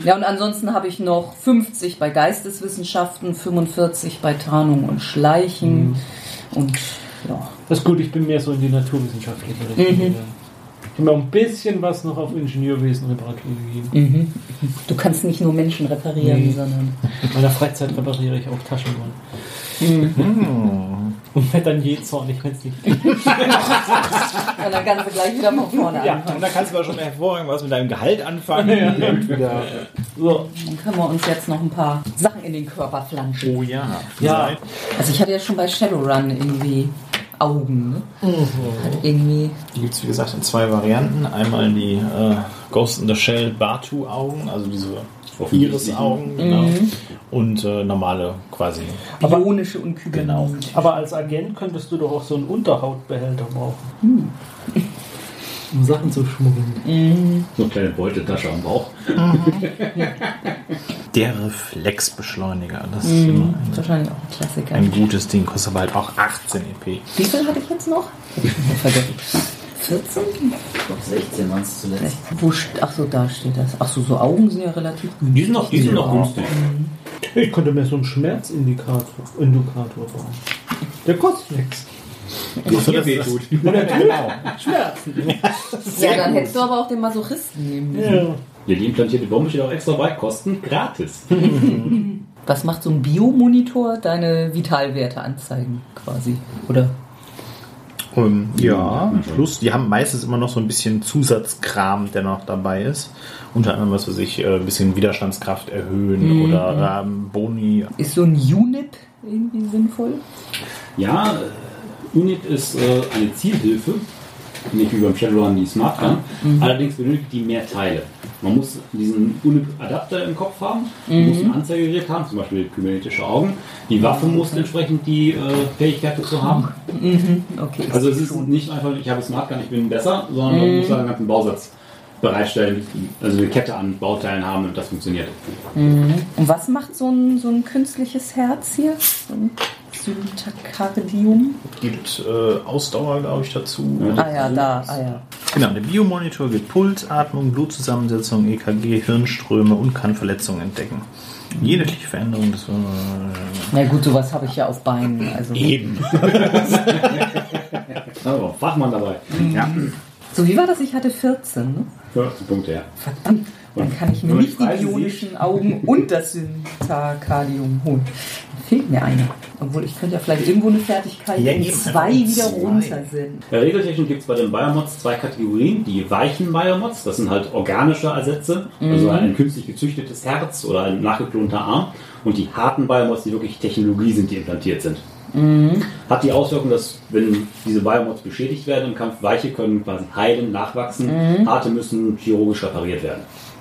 Ja, und ansonsten habe ich noch 50 bei Geisteswissenschaften, 45 bei Tarnung und Schleichen, Und ja. Das ist gut, ich bin mehr so in die naturwissenschaftliche Richtung gegangen. Ich habe mir auch ein bisschen was noch auf Ingenieurwesen Reparatur gegeben. Du kannst nicht nur Menschen reparieren, Nee. sondern. In meiner Freizeit repariere ich auch Taschenuhren. Und werde dann je zornig, wenn es nicht geht. Und dann kannst du gleich wieder von vorne Ja, anfangen. und da kannst du aber schon hervorragend was mit deinem Gehalt anfangen. Und wieder, So. Dann können wir uns jetzt noch ein paar Sachen in den Körper flanschen. oh ja. Ja. Also ich hatte ja schon bei Shadowrun irgendwie Augen. Ne? Hat irgendwie. Die gibt es, wie gesagt, in zwei Varianten. Einmal die äh, Ghost in the Shell Batu-Augen, also diese Iris-Augen, genau. Und äh, normale quasi. Bionische und Kybernetik. Genau. Aber als Agent könntest du doch auch so einen Unterhautbehälter brauchen. Um Sachen zu schmuggeln. So eine kleine Beutetasche am Bauch. Der Reflexbeschleuniger, das ist immer ein, Wahrscheinlich auch ein Klassiker. ein gutes Ding, kostet aber halt auch 18 EP. Wie viel hatte ich jetzt noch? Vergessen. 14? Ich glaube 16 waren es zuletzt. Wo Ach so, da steht das. Ach so, so Augen sind ja relativ günstig. Die sind noch, die sind noch günstig. Ich könnte mir so einen Schmerzindikator Indikator bauen. Der kostet nichts. Das ist, Genau. Schmerzen. Ja, dann hättest du aber auch den Masochisten nehmen müssen. Ja. Ja, die implantierte Bombe steht auch extra bei, kosten gratis. Was macht so ein Biomonitor? Deine Vitalwerte anzeigen quasi, oder? ähm, ja, plus die haben meistens immer noch so ein bisschen Zusatzkram, der noch dabei ist. Unter anderem, was weiß ich, äh, ein bisschen Widerstandskraft erhöhen oder ähm, Boni. Ist so ein UNIP irgendwie sinnvoll? Ja, UNIT ist äh, eine Zielhilfe, nicht wie beim Shadowrun die Smart Gun. Allerdings benötigt die mehr Teile. Man muss diesen UNIP-Adapter im Kopf haben, man muss ein Anzeigegerät haben, zum Beispiel kybernetische Augen. Die Waffe muss entsprechend die äh, Fähigkeit dazu haben. Okay. Also es ist nicht einfach, ich habe Smart Gun, ich bin besser, sondern man muss einen ganzen Bausatz bereitstellen, also eine Kette an Bauteilen haben und das funktioniert. Und was macht so ein, so ein künstliches Herz hier? So ein Syntakardium? Gibt äh, Ausdauer, glaube ich, dazu. Ja. Ah ja, da, ah ja. Genau, der Biomonitor gibt Puls, Atmung, Blutzusammensetzung, EKG, Hirnströme und kann Verletzungen entdecken. Jegliche Veränderung des. Äh, Na gut, sowas habe ich ja auf Beinen. Also. eben. Also, Fachmann dabei. Ja. So, wie war das? Ich hatte 14, ne? 15 Punkte her. Verdammt. Dann kann ich mir nicht die Preise bionischen Augen und das Syntakardium holen. Fehlt mir eine. Obwohl ich könnte ja vielleicht irgendwo eine Fertigkeit, Ja, eben, zwei wieder zwei. runter sind. Bei Regeltechnik gibt es bei den Biomods zwei Kategorien. Die weichen Biomods, das sind halt organische Ersätze, also ein künstlich gezüchtetes Herz oder ein nachgeklonter Arm. Und die harten Biomods, die wirklich Technologie sind, die implantiert sind. Hat die Auswirkung, dass wenn diese Biomods beschädigt werden im Kampf, weiche können quasi heilen, nachwachsen, harte müssen chirurgisch repariert werden.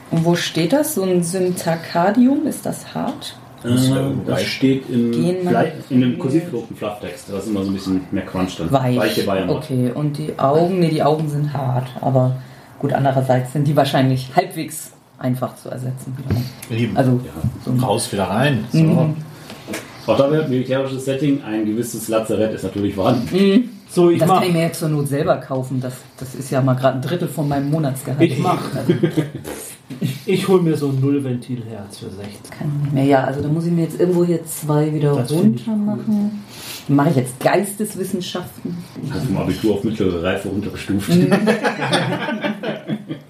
Und wo steht das? So ein Syntakardium? Ist das hart? Äh, das steht Glei- in dem kursiv gedruckten Flufftext. Da ist immer so ein bisschen mehr Crunch drin. Weich. Weiche Biomods. Okay, und die Augen? Ne, die Augen sind hart. Aber gut, andererseits sind die wahrscheinlich halbwegs einfach zu ersetzen. Eben. Also, so ein raus wieder rein. So. Auch da wird militärisches Setting, ein gewisses Lazarett ist natürlich vorhanden. So, ich Das mach. kann ich mir jetzt zur Not selber kaufen. Das, das ist ja mal gerade ein Drittel von meinem Monatsgehalt. Ich mach. Also, Ich hol mir so ein Nullventilherz für 60. kann ich nicht mehr. Ja, also da muss ich mir jetzt irgendwo hier zwei wieder Das ich runter machen. Dann mache ich jetzt Geisteswissenschaften. Hast du im Abitur auf mittlere Reife runtergestuft.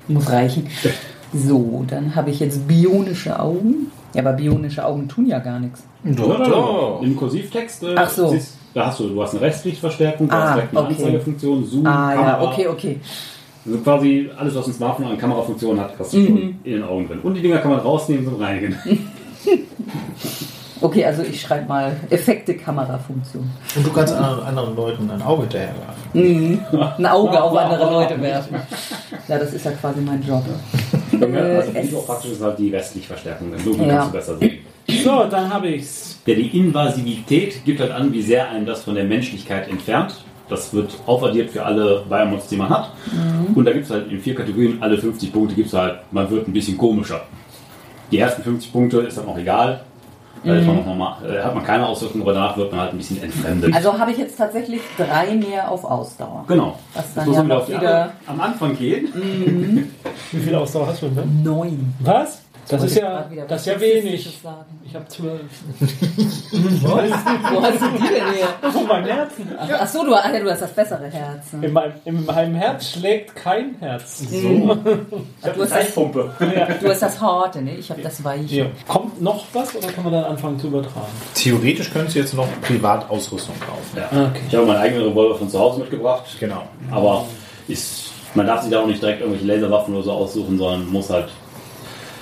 Muss reichen. So, dann habe ich jetzt bionische Augen. Ja, aber bionische Augen tun ja gar nichts. Ja, ja, ja. Im Kursivtext, äh, Ach so. siehst, da hast du, du hast eine Restlichtverstärkung, du Ah, hast direkt eine okay. Anzeigefunktion, Zoom, Ah Kamera. ja, okay, okay. Also quasi alles, was ein Smartphone an Kamerafunktion hat, hast du Mhm. schon in den Augen drin. Und die Dinger kann man rausnehmen zum Reinigen. Okay, also ich schreibe mal Effekte Kamerafunktion. Und du kannst anderen, anderen Leuten ein Auge hinterherwerfen. Ein Auge auf andere Leute werfen. Ja, das ist ja quasi mein Job. also Äh, es- auch praktisch ist halt die Restlichtverstärkung. So viel Ja. kannst du besser sehen. So, dann habe ich's. Ja, die Invasivität gibt halt an, wie sehr einem das von der Menschlichkeit entfernt. Das wird aufaddiert für alle Biomods, die man hat. Und da gibt es halt in vier Kategorien, alle 50 Punkte gibt es halt, man wird ein bisschen komischer. Die ersten 50 Punkte ist dann auch egal. Da ist man mal, äh, hat man keine Auswirkungen, aber danach wird man halt ein bisschen entfremdet. Also habe ich jetzt tatsächlich drei mehr auf Ausdauer. genau. Was Das dann muss ja man wieder wieder am Anfang gehen. Wie viel Ausdauer hast du denn? neun. Was? Das ist ja, das ist ja wenig. Ich habe zwölf. Wo hast du die denn her? Von meinem Herzen. Ach so, du, ach ja, du hast das bessere Herz. ne? In meinem, in meinem Herz schlägt kein Herz. Ich habe Du eine hast das- Zeitpumpe. Du hast das Harte, ne? Ich habe das Weiche. Ja. Kommt noch was oder kann man dann anfangen zu übertragen? Theoretisch könntest du jetzt noch Privatausrüstung kaufen. Ja. Okay. Ich habe meinen eigenen Revolver von zu Hause mitgebracht. Genau. Aber ist, man darf sich da auch nicht direkt irgendwelche Laserwaffen oder so aussuchen, sondern muss halt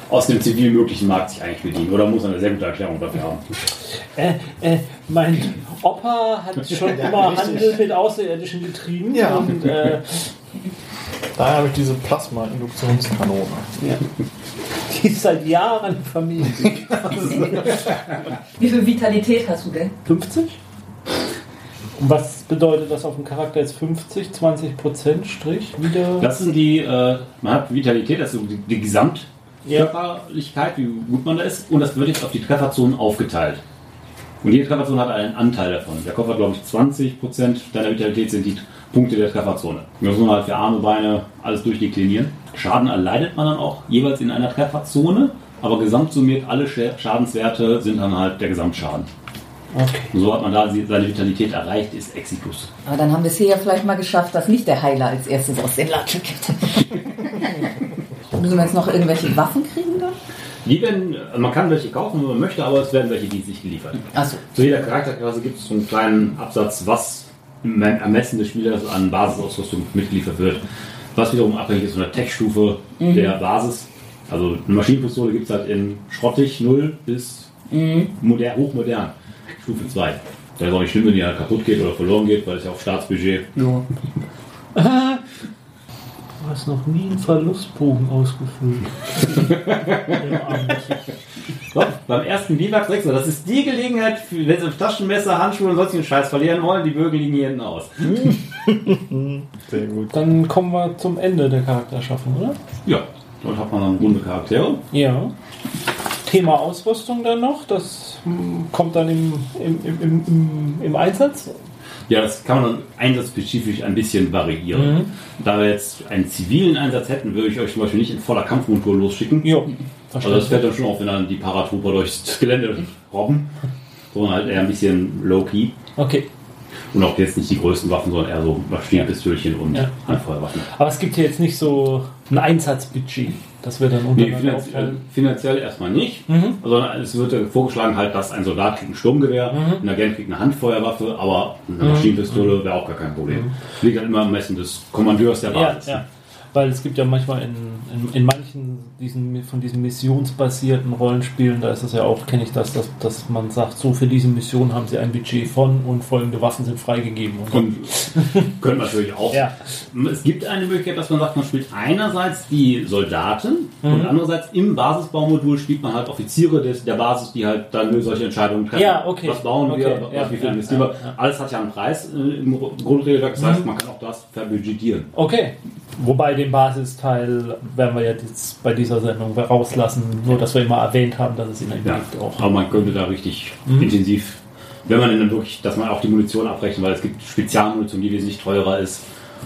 aus dem zivil möglichen Markt sich eigentlich bedienen. Oder muss eine sehr gute Erklärung dafür haben. Äh, äh, mein Opa hat schon immer richtig. Handel mit Außerirdischen getrieben. Ja. Und, äh, Daher habe ich diese Plasma-Induktionskanone. die ist seit Jahren in Familie. Wie viel Vitalität hast du denn? 50? Und was bedeutet das auf dem Charakter jetzt 50, 20 Prozent Strich? Wieder? Das sind die, äh, man hat Vitalität, also die, die Ja. Gesamtkörperlichkeit, wie gut man da ist. Und das wird jetzt auf die Trefferzonen aufgeteilt. Und jede Trefferzone hat einen Anteil davon. Der Kopf hat, glaube ich, 20% deiner Vitalität sind die Punkte der Trefferzone. Muss man halt für Arme, Beine alles durchdeklinieren. Schaden erleidet man dann auch jeweils in einer Trefferzone, aber gesamtsummiert alle Scha- Schadenswerte sind dann halt der Gesamtschaden. Okay. Und so hat man da seine Vitalität erreicht, ist Exitus. Aber dann haben wir es hier ja vielleicht mal geschafft, dass nicht der Heiler als erstes aus den Latschen geht. Müssen wir jetzt noch irgendwelche Waffen kriegen dann? Die werden, man kann welche kaufen, wenn man möchte, aber es werden welche dienstlich geliefert. Achso. Zu jeder Charakterklasse gibt es so einen kleinen Absatz, was im Ermessen des Spielers an Basisausrüstung mitgeliefert wird. Was wiederum abhängig ist von der Tech-Stufe der Basis. Also eine Maschinenpistole gibt es halt in schrottig 0 bis moder, hochmodern. Stufe 2. Da ist auch nicht schlimm, wenn die halt kaputt geht oder verloren geht, weil es ja auf Staatsbudget. Ja. Du hast noch nie einen Verlustbogen ausgefüllt. So, beim ersten Biwak-Sechser, das ist die Gelegenheit, für, wenn sie Taschenmesser, Handschuhe und sonstigen Scheiß verlieren wollen, die Bögen liegen hier hinten aus. Sehr gut. Dann kommen wir zum Ende der Charakterschaffung, oder? Ja, dort hat man dann runde Charaktere. Ja. Thema Ausrüstung dann noch, das hm, kommt dann im, im, im, im, im Einsatz. Ja, das kann man dann einsatzspezifisch ein bisschen variieren. Da wir jetzt einen zivilen Einsatz hätten, würde ich euch zum Beispiel nicht in voller Kampfmontur losschicken. Jo, Also das fällt dann schon auf, wenn dann die Paratrooper durchs Gelände robben. Sondern halt eher ein bisschen low-key. Okay. Und auch jetzt nicht die größten Waffen, sondern eher so Maschinenpistölchen und Ja. Handfeuerwaffen. Aber es gibt hier jetzt nicht so ein Einsatzbudget. Das wird dann Nee, untereinander finanziell, aufteilen. finanziell erstmal nicht, sondern es wird ja vorgeschlagen halt, dass ein Soldat kriegt ein Sturmgewehr, ein Agent kriegt eine Handfeuerwaffe, aber eine Maschinenpistole wäre auch gar kein Problem. Liegt dann immer am Messen des Kommandeurs der Ja, Basis. ja. Weil es gibt ja manchmal in, in, in manchen diesen, von diesen missionsbasierten Rollenspielen, da ist es ja auch, kenne ich das, dass, dass man sagt, so für diese Mission haben sie ein Budget von und folgende Waffen sind freigegeben. Und können natürlich auch. Ja. Es gibt eine Möglichkeit, dass man sagt, man spielt einerseits die Soldaten und andererseits im Basisbaumodul spielt man halt Offiziere des, der Basis, die halt dann solche Entscheidungen treffen. Ja, okay. Was bauen wir, Okay, was, ja, wie viel investieren wir. Alles hat ja einen Preis äh, im Grundregelwerk, das heißt, man kann auch das verbudgetieren. Okay. Wobei den Basisteil werden wir jetzt bei dieser Sendung rauslassen, nur dass wir immer erwähnt haben, dass es ihn Ja, gibt auch. aber man könnte da richtig Mhm. intensiv, wenn man dann wirklich, dass man auch die Munition abrechnet, weil es gibt Spezialmunition, die wesentlich teurer ist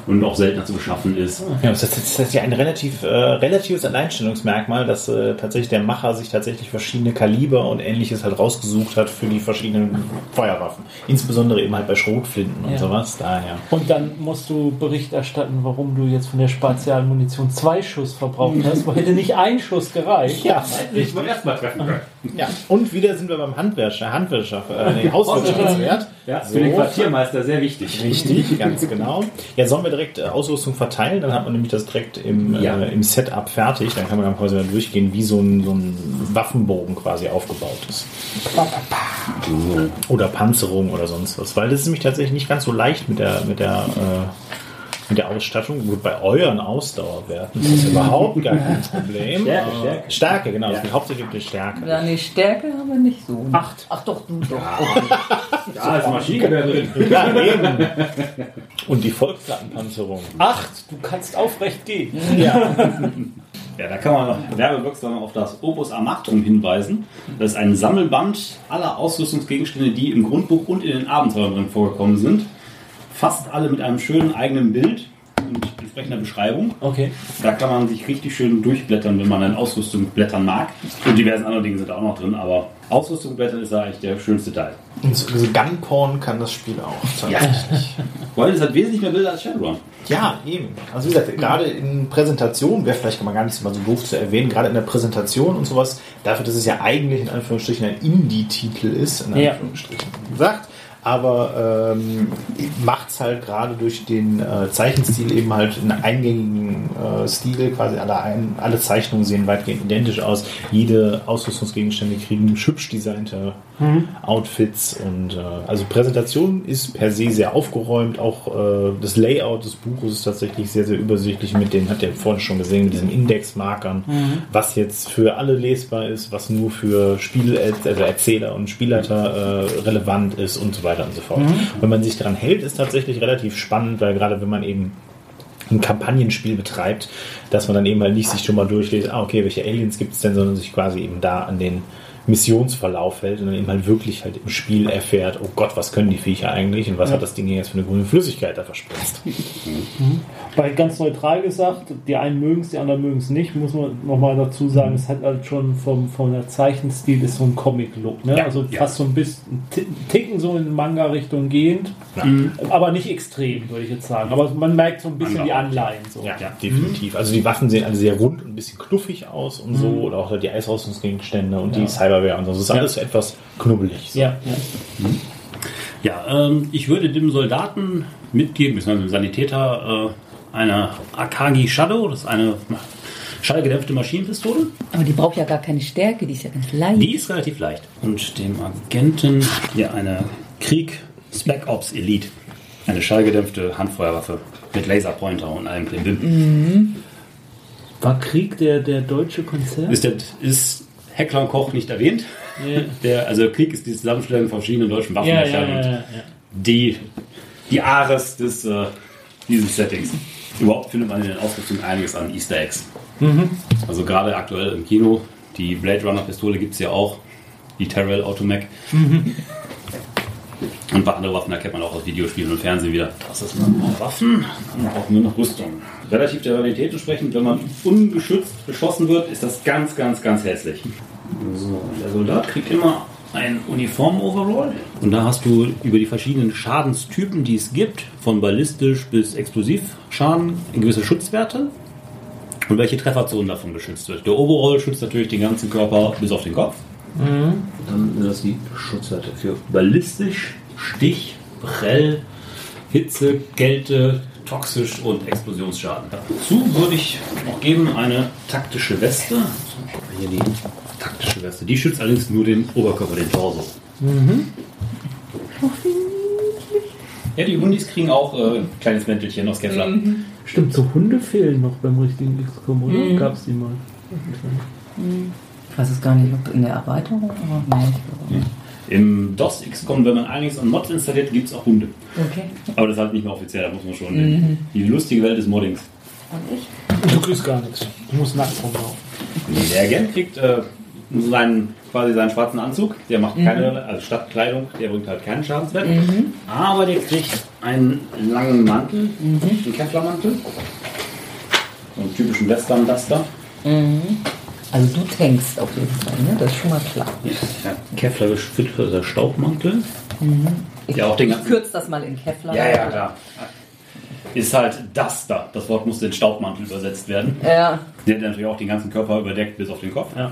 und auch seltener zu beschaffen ist. Ja, das ist, das ist ja ein relativ, äh, relatives Alleinstellungsmerkmal, dass äh, tatsächlich der Macher sich tatsächlich verschiedene Kaliber und ähnliches halt rausgesucht hat für die verschiedenen Feuerwaffen. Insbesondere eben halt bei Schrotflinten und Ja. sowas. Daher. Und dann musst du Bericht erstatten, warum du jetzt von der Spezialmunition zwei Schuss verbraucht hast, weil hätte nicht ein Schuss gereicht. Ja, Ich beim ersten Mal treffen können. Ja. Und wieder sind wir beim Handwirtschaft, Handwirtschaft, äh, nee, Hauswirtschaftswert. Ja, So. für den Quartiermeister sehr wichtig. Richtig, ganz genau. Ja, sollen wir direkt äh, Ausrüstung verteilen? Dann hat man nämlich das direkt im, Ja. äh, im Setup fertig. Dann kann man dann quasi mal durchgehen, wie so ein, so ein Waffenbogen quasi aufgebaut ist. Oder Panzerung oder sonst was. Weil das ist nämlich tatsächlich nicht ganz so leicht mit der, mit der, äh, mit der Ausstattung. Gut, bei euren Ausdauerwerten ist das überhaupt gar kein Problem. Stärke, Äh, Stärke. Stärke, genau. Es geht hauptsächlich um die Stärke. Ja, nee, Stärke haben wir nicht so. Acht. Ach doch, du doch. Da ist ein Maschinengewehr drin. Ja, eben. Und die Vollplattenpanzerung. Acht, du kannst aufrecht gehen. Ja. Ja, da kann man noch werbewirksam auf das Opus Amactum hinweisen. Das ist ein Sammelband aller Ausrüstungsgegenstände, die im Grundbuch und in den Abenteuern drin vorgekommen sind. Fast alle mit einem schönen eigenen Bild mit entsprechender Beschreibung. Okay. Da kann man sich richtig schön durchblättern, wenn man an Ausrüstung blättern mag. Und diversen andere Dinge sind da auch noch drin, aber Ausrüstung blättern ist da eigentlich der schönste Teil. Und so, so Gunporn kann das Spiel auch. tatsächlich. Weil es hat wesentlich mehr Bilder als Shadowrun. Ja, eben. Also wie gesagt, gerade in Präsentation, wäre vielleicht mal gar nicht mal so doof zu erwähnen, gerade in der Präsentation und sowas, dafür, dass es ja eigentlich in Anführungsstrichen ein Indie-Titel ist, in Ja. Anführungsstrichen gesagt, aber ähm, macht es halt gerade durch den äh, Zeichenstil eben halt einen eingängigen äh, Stil, quasi alle, ein, alle Zeichnungen sehen weitgehend identisch aus. Jede Ausrüstungsgegenstände kriegen hübsch designte Outfits und äh, also Präsentation ist per se sehr aufgeräumt. Auch äh, das Layout des Buches ist tatsächlich sehr, sehr übersichtlich mit den, hat ihr vorhin schon gesehen, mit diesen Indexmarkern, was jetzt für alle lesbar ist, was nur für Spiel, also Erzähler und Spielleiter äh, relevant ist und so weiter und so fort. Wenn man sich daran hält, ist tatsächlich relativ spannend, weil gerade wenn man eben ein Kampagnenspiel betreibt, dass man dann eben halt nicht sich schon mal durchliest, ah, okay, welche Aliens gibt es denn, sondern sich quasi eben da an den Missionsverlauf hält und dann eben halt wirklich halt im Spiel erfährt, oh Gott, was können die Viecher eigentlich und was hat das Ding hier jetzt für eine grüne Flüssigkeit da verspritzt. Bei ganz neutral gesagt, die einen mögen es, die anderen mögen es nicht, muss man nochmal dazu sagen, es hat halt schon vom, vom der Zeichenstil ist so ein Comic-Look, ne? Ja, also ja. fast so ein bisschen Ticken so in Manga-Richtung gehend, Ja. aber nicht extrem, würde ich jetzt sagen. Aber man merkt so ein bisschen Manga die. Anleihen. So. Ja, definitiv. Also die Waffen sehen alle sehr rund und ein bisschen knuffig aus und so, oder auch die Eisrüstungsgegenstände und die Cyberware und so. Das ist alles etwas knubbelig. So. Ja, ja. Ja, ähm, ich würde dem Soldaten mitgeben, beziehungsweise dem Sanitäter, äh, eine Akagi Shadow, das ist eine schallgedämpfte Maschinenpistole. Aber die braucht ja gar keine Stärke, die ist ja ganz leicht. Die ist relativ leicht. Und dem Agenten hier eine Krieg Spec Ops Elite. Eine schallgedämpfte Handfeuerwaffe mit Laserpointer und allem Klimbim. War Krieg der, der deutsche Konzern? Ist, der, ist Heckler und Koch nicht erwähnt? Ja. Der, also Krieg ist die Zusammenstellung von verschiedenen deutschen Waffen. ja, ja, ja, ja, ja. die, die Ares des, äh, dieses Settings. Überhaupt findet man in den Ausrüstungen einiges an Easter Eggs. Also gerade aktuell im Kino, die Blade Runner Pistole gibt es ja auch, die Terrell Automech. Und ein paar andere Waffen erkennt man auch aus Videospielen und Fernsehen wieder. Das ist noch Waffen, dann brauchen wir noch Rüstung. Relativ der Realität entsprechend, wenn man ungeschützt beschossen wird, ist das ganz, ganz, ganz hässlich. So, der Soldat kriegt immer ein Uniform-Overall. Und da hast du über die verschiedenen Schadenstypen, die es gibt, von ballistisch bis Explosivschaden, gewisse Schutzwerte. Und welche Trefferzonen davon geschützt wird. Der Overall schützt natürlich den ganzen Körper bis auf den Kopf. Dann sind das die Schutzwerte für ballistisch, Stich, Prell, Hitze, Kälte, toxisch und Explosionsschaden. Dazu würde ich noch geben eine taktische Weste. Hier die taktische Weste. Die schützt allerdings nur den Oberkörper, den Torso. Ja, die Hundis kriegen auch äh, ein kleines Mäntelchen aus Kevlar. Stimmt, so Hunde fehlen noch beim richtigen XCOM, oder? Mhm. Gab es die mal? Ich weiß es gar nicht, ob in der Erweiterung, aber nein, ich glaube nicht. Im DOS XCOM, wenn man einiges an Mods installiert, gibt es auch Hunde. Okay. Aber das ist halt nicht mehr offiziell, da muss man schon. Die lustige Welt des Moddings. Und ich? Du kriegst gar nichts. Du musst nackt rumlaufen. Der Agent kriegt äh, seinen, quasi seinen schwarzen Anzug. Der macht keine, also statt Kleidung, der bringt halt keinen Schadenswert. Aber der kriegt einen langen Mantel, einen Kevlarmantel. So einen typischen Western-Duster. Also du tankst auf jeden Fall, ne? Das ist schon mal klar. Ja, Kevlar geschützter Staubmantel. Ich, Ja, auch den ich kürze das mal in Kevlar. Ja, ja, klar. Ist halt Duster. Das Wort muss in Staubmantel übersetzt werden. Ja, Der hat natürlich auch den ganzen Körper überdeckt bis auf den Kopf. Ja.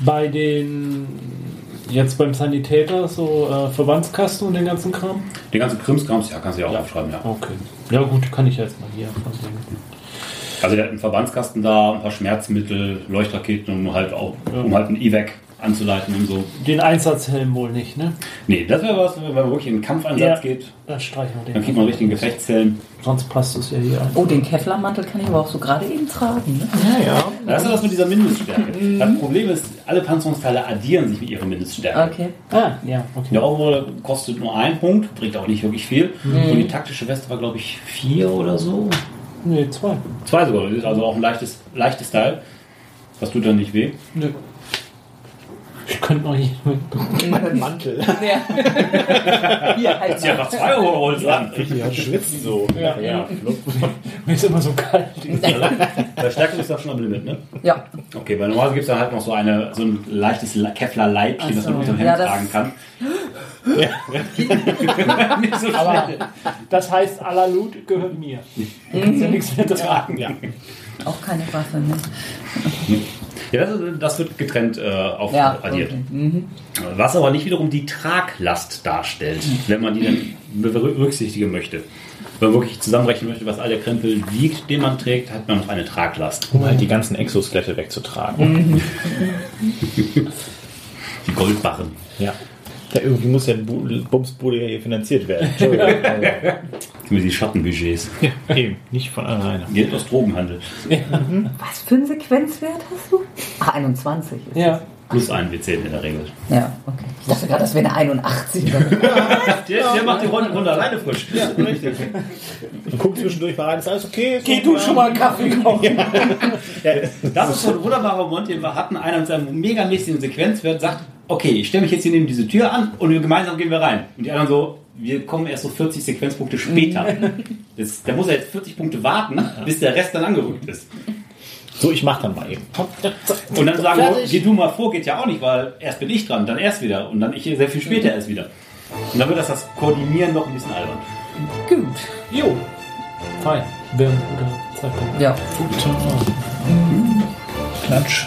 Bei den, jetzt beim Sanitäter, so äh, Verbandskasten und den ganzen Kram? Den ganzen Krimskrams, ja, kannst du ja auch aufschreiben, ja. Okay. Ja, gut, kann ich jetzt mal hier versehen. Also der hat einen Verbandskasten da, ein paar Schmerzmittel, Leuchtraketen, um halt auch, um halt ein Evac anzuleiten und so. Den Einsatzhelm wohl nicht, ne? Nee, das wäre was, wenn man wirklich in den Kampfeinsatz Ja. geht, Dann streichen wir den. dann kriegt man einen richtigen Gefechtshelm. Sonst passt es ja hier ein. Oh, den Kevlarmantel kann ich aber auch so gerade eben tragen. Ne? Ja, ja. Das ist das mit dieser Mindeststärke. Das Problem ist, alle Panzerungsteile addieren sich mit ihrer Mindeststärke. Okay. Ah, ja, okay. Der Overall kostet nur einen Punkt, bringt auch nicht wirklich viel. Und die taktische Weste war, glaube ich, vier oder so. Nee, zwei. Zwei sogar, also auch ein leichtes, leichtes Teil. Das tut dann nicht weh. Nö. Ich könnte noch nicht. Mein Mantel. Ja. Hier, halt Zieh einfach zwei Rolls an. Ja, schwitzt so. Ja. ja. Mir ist immer so kalt. Verstärkung ist doch schon am Limit, ne? Ja. Okay, weil normalerweise gibt es da halt noch so, eine, so ein leichtes La- Kevlar-Leibchen, Ach das man so. mit dem Hemd Ja, tragen kann. Nicht so Aber das heißt, Alalut gehört mir. Du kannst ja nichts mehr tragen. Ja. Auch keine Waffe, ne? Ja, das, das wird getrennt äh, auf Ja. addiert. Okay. Mhm. Was aber nicht wiederum die Traglast darstellt, wenn man die dann berücksichtigen möchte. Wenn man wirklich zusammenrechnen möchte, was all der Krempel wiegt, den man trägt, hat man noch eine Traglast. Um halt die ganzen Exoskelette wegzutragen. Die Goldbarren. Ja. Ja. Irgendwie muss ja Bu- Bumsbude ja hier finanziert werden. Entschuldigung. Mit die Schattenbudgets. ja, eben, nicht von alleine. Geld aus Drogenhandel. Was für einen Sequenzwert hast du? Ah, 21. Ist Ja. Plus ein W10 in der Regel. das. Ja, okay. Ich dachte gerade, das wäre eine 81. oder so. Der, der macht die Runde, Runde alleine frisch. Ja, richtig. Und guck zwischendurch mal rein, ist alles okay? Geh du schon mal einen Kaffee kochen. Das ist so ein wunderbarer Moment, den wir hatten. Einer mit seinem megamäßigen Sequenzwert sagt, okay, ich stelle mich jetzt hier neben diese Tür an und wir gemeinsam gehen wir rein. Und die anderen so, wir kommen erst so 40 Sequenzpunkte später. Das, da muss er jetzt 40 Punkte warten, bis der Rest dann angerückt ist. So, ich mach dann mal eben. Und dann sagen Fertig. wir, geh du mal vor, geht ja auch nicht, weil erst bin ich dran, dann erst wieder und dann ich sehr viel später erst wieder. Und dann wird das, das Koordinieren noch ein bisschen albern. Gut. Jo. Fein. Wäre ein guter Zeitpunkt. Ja. Klatsch.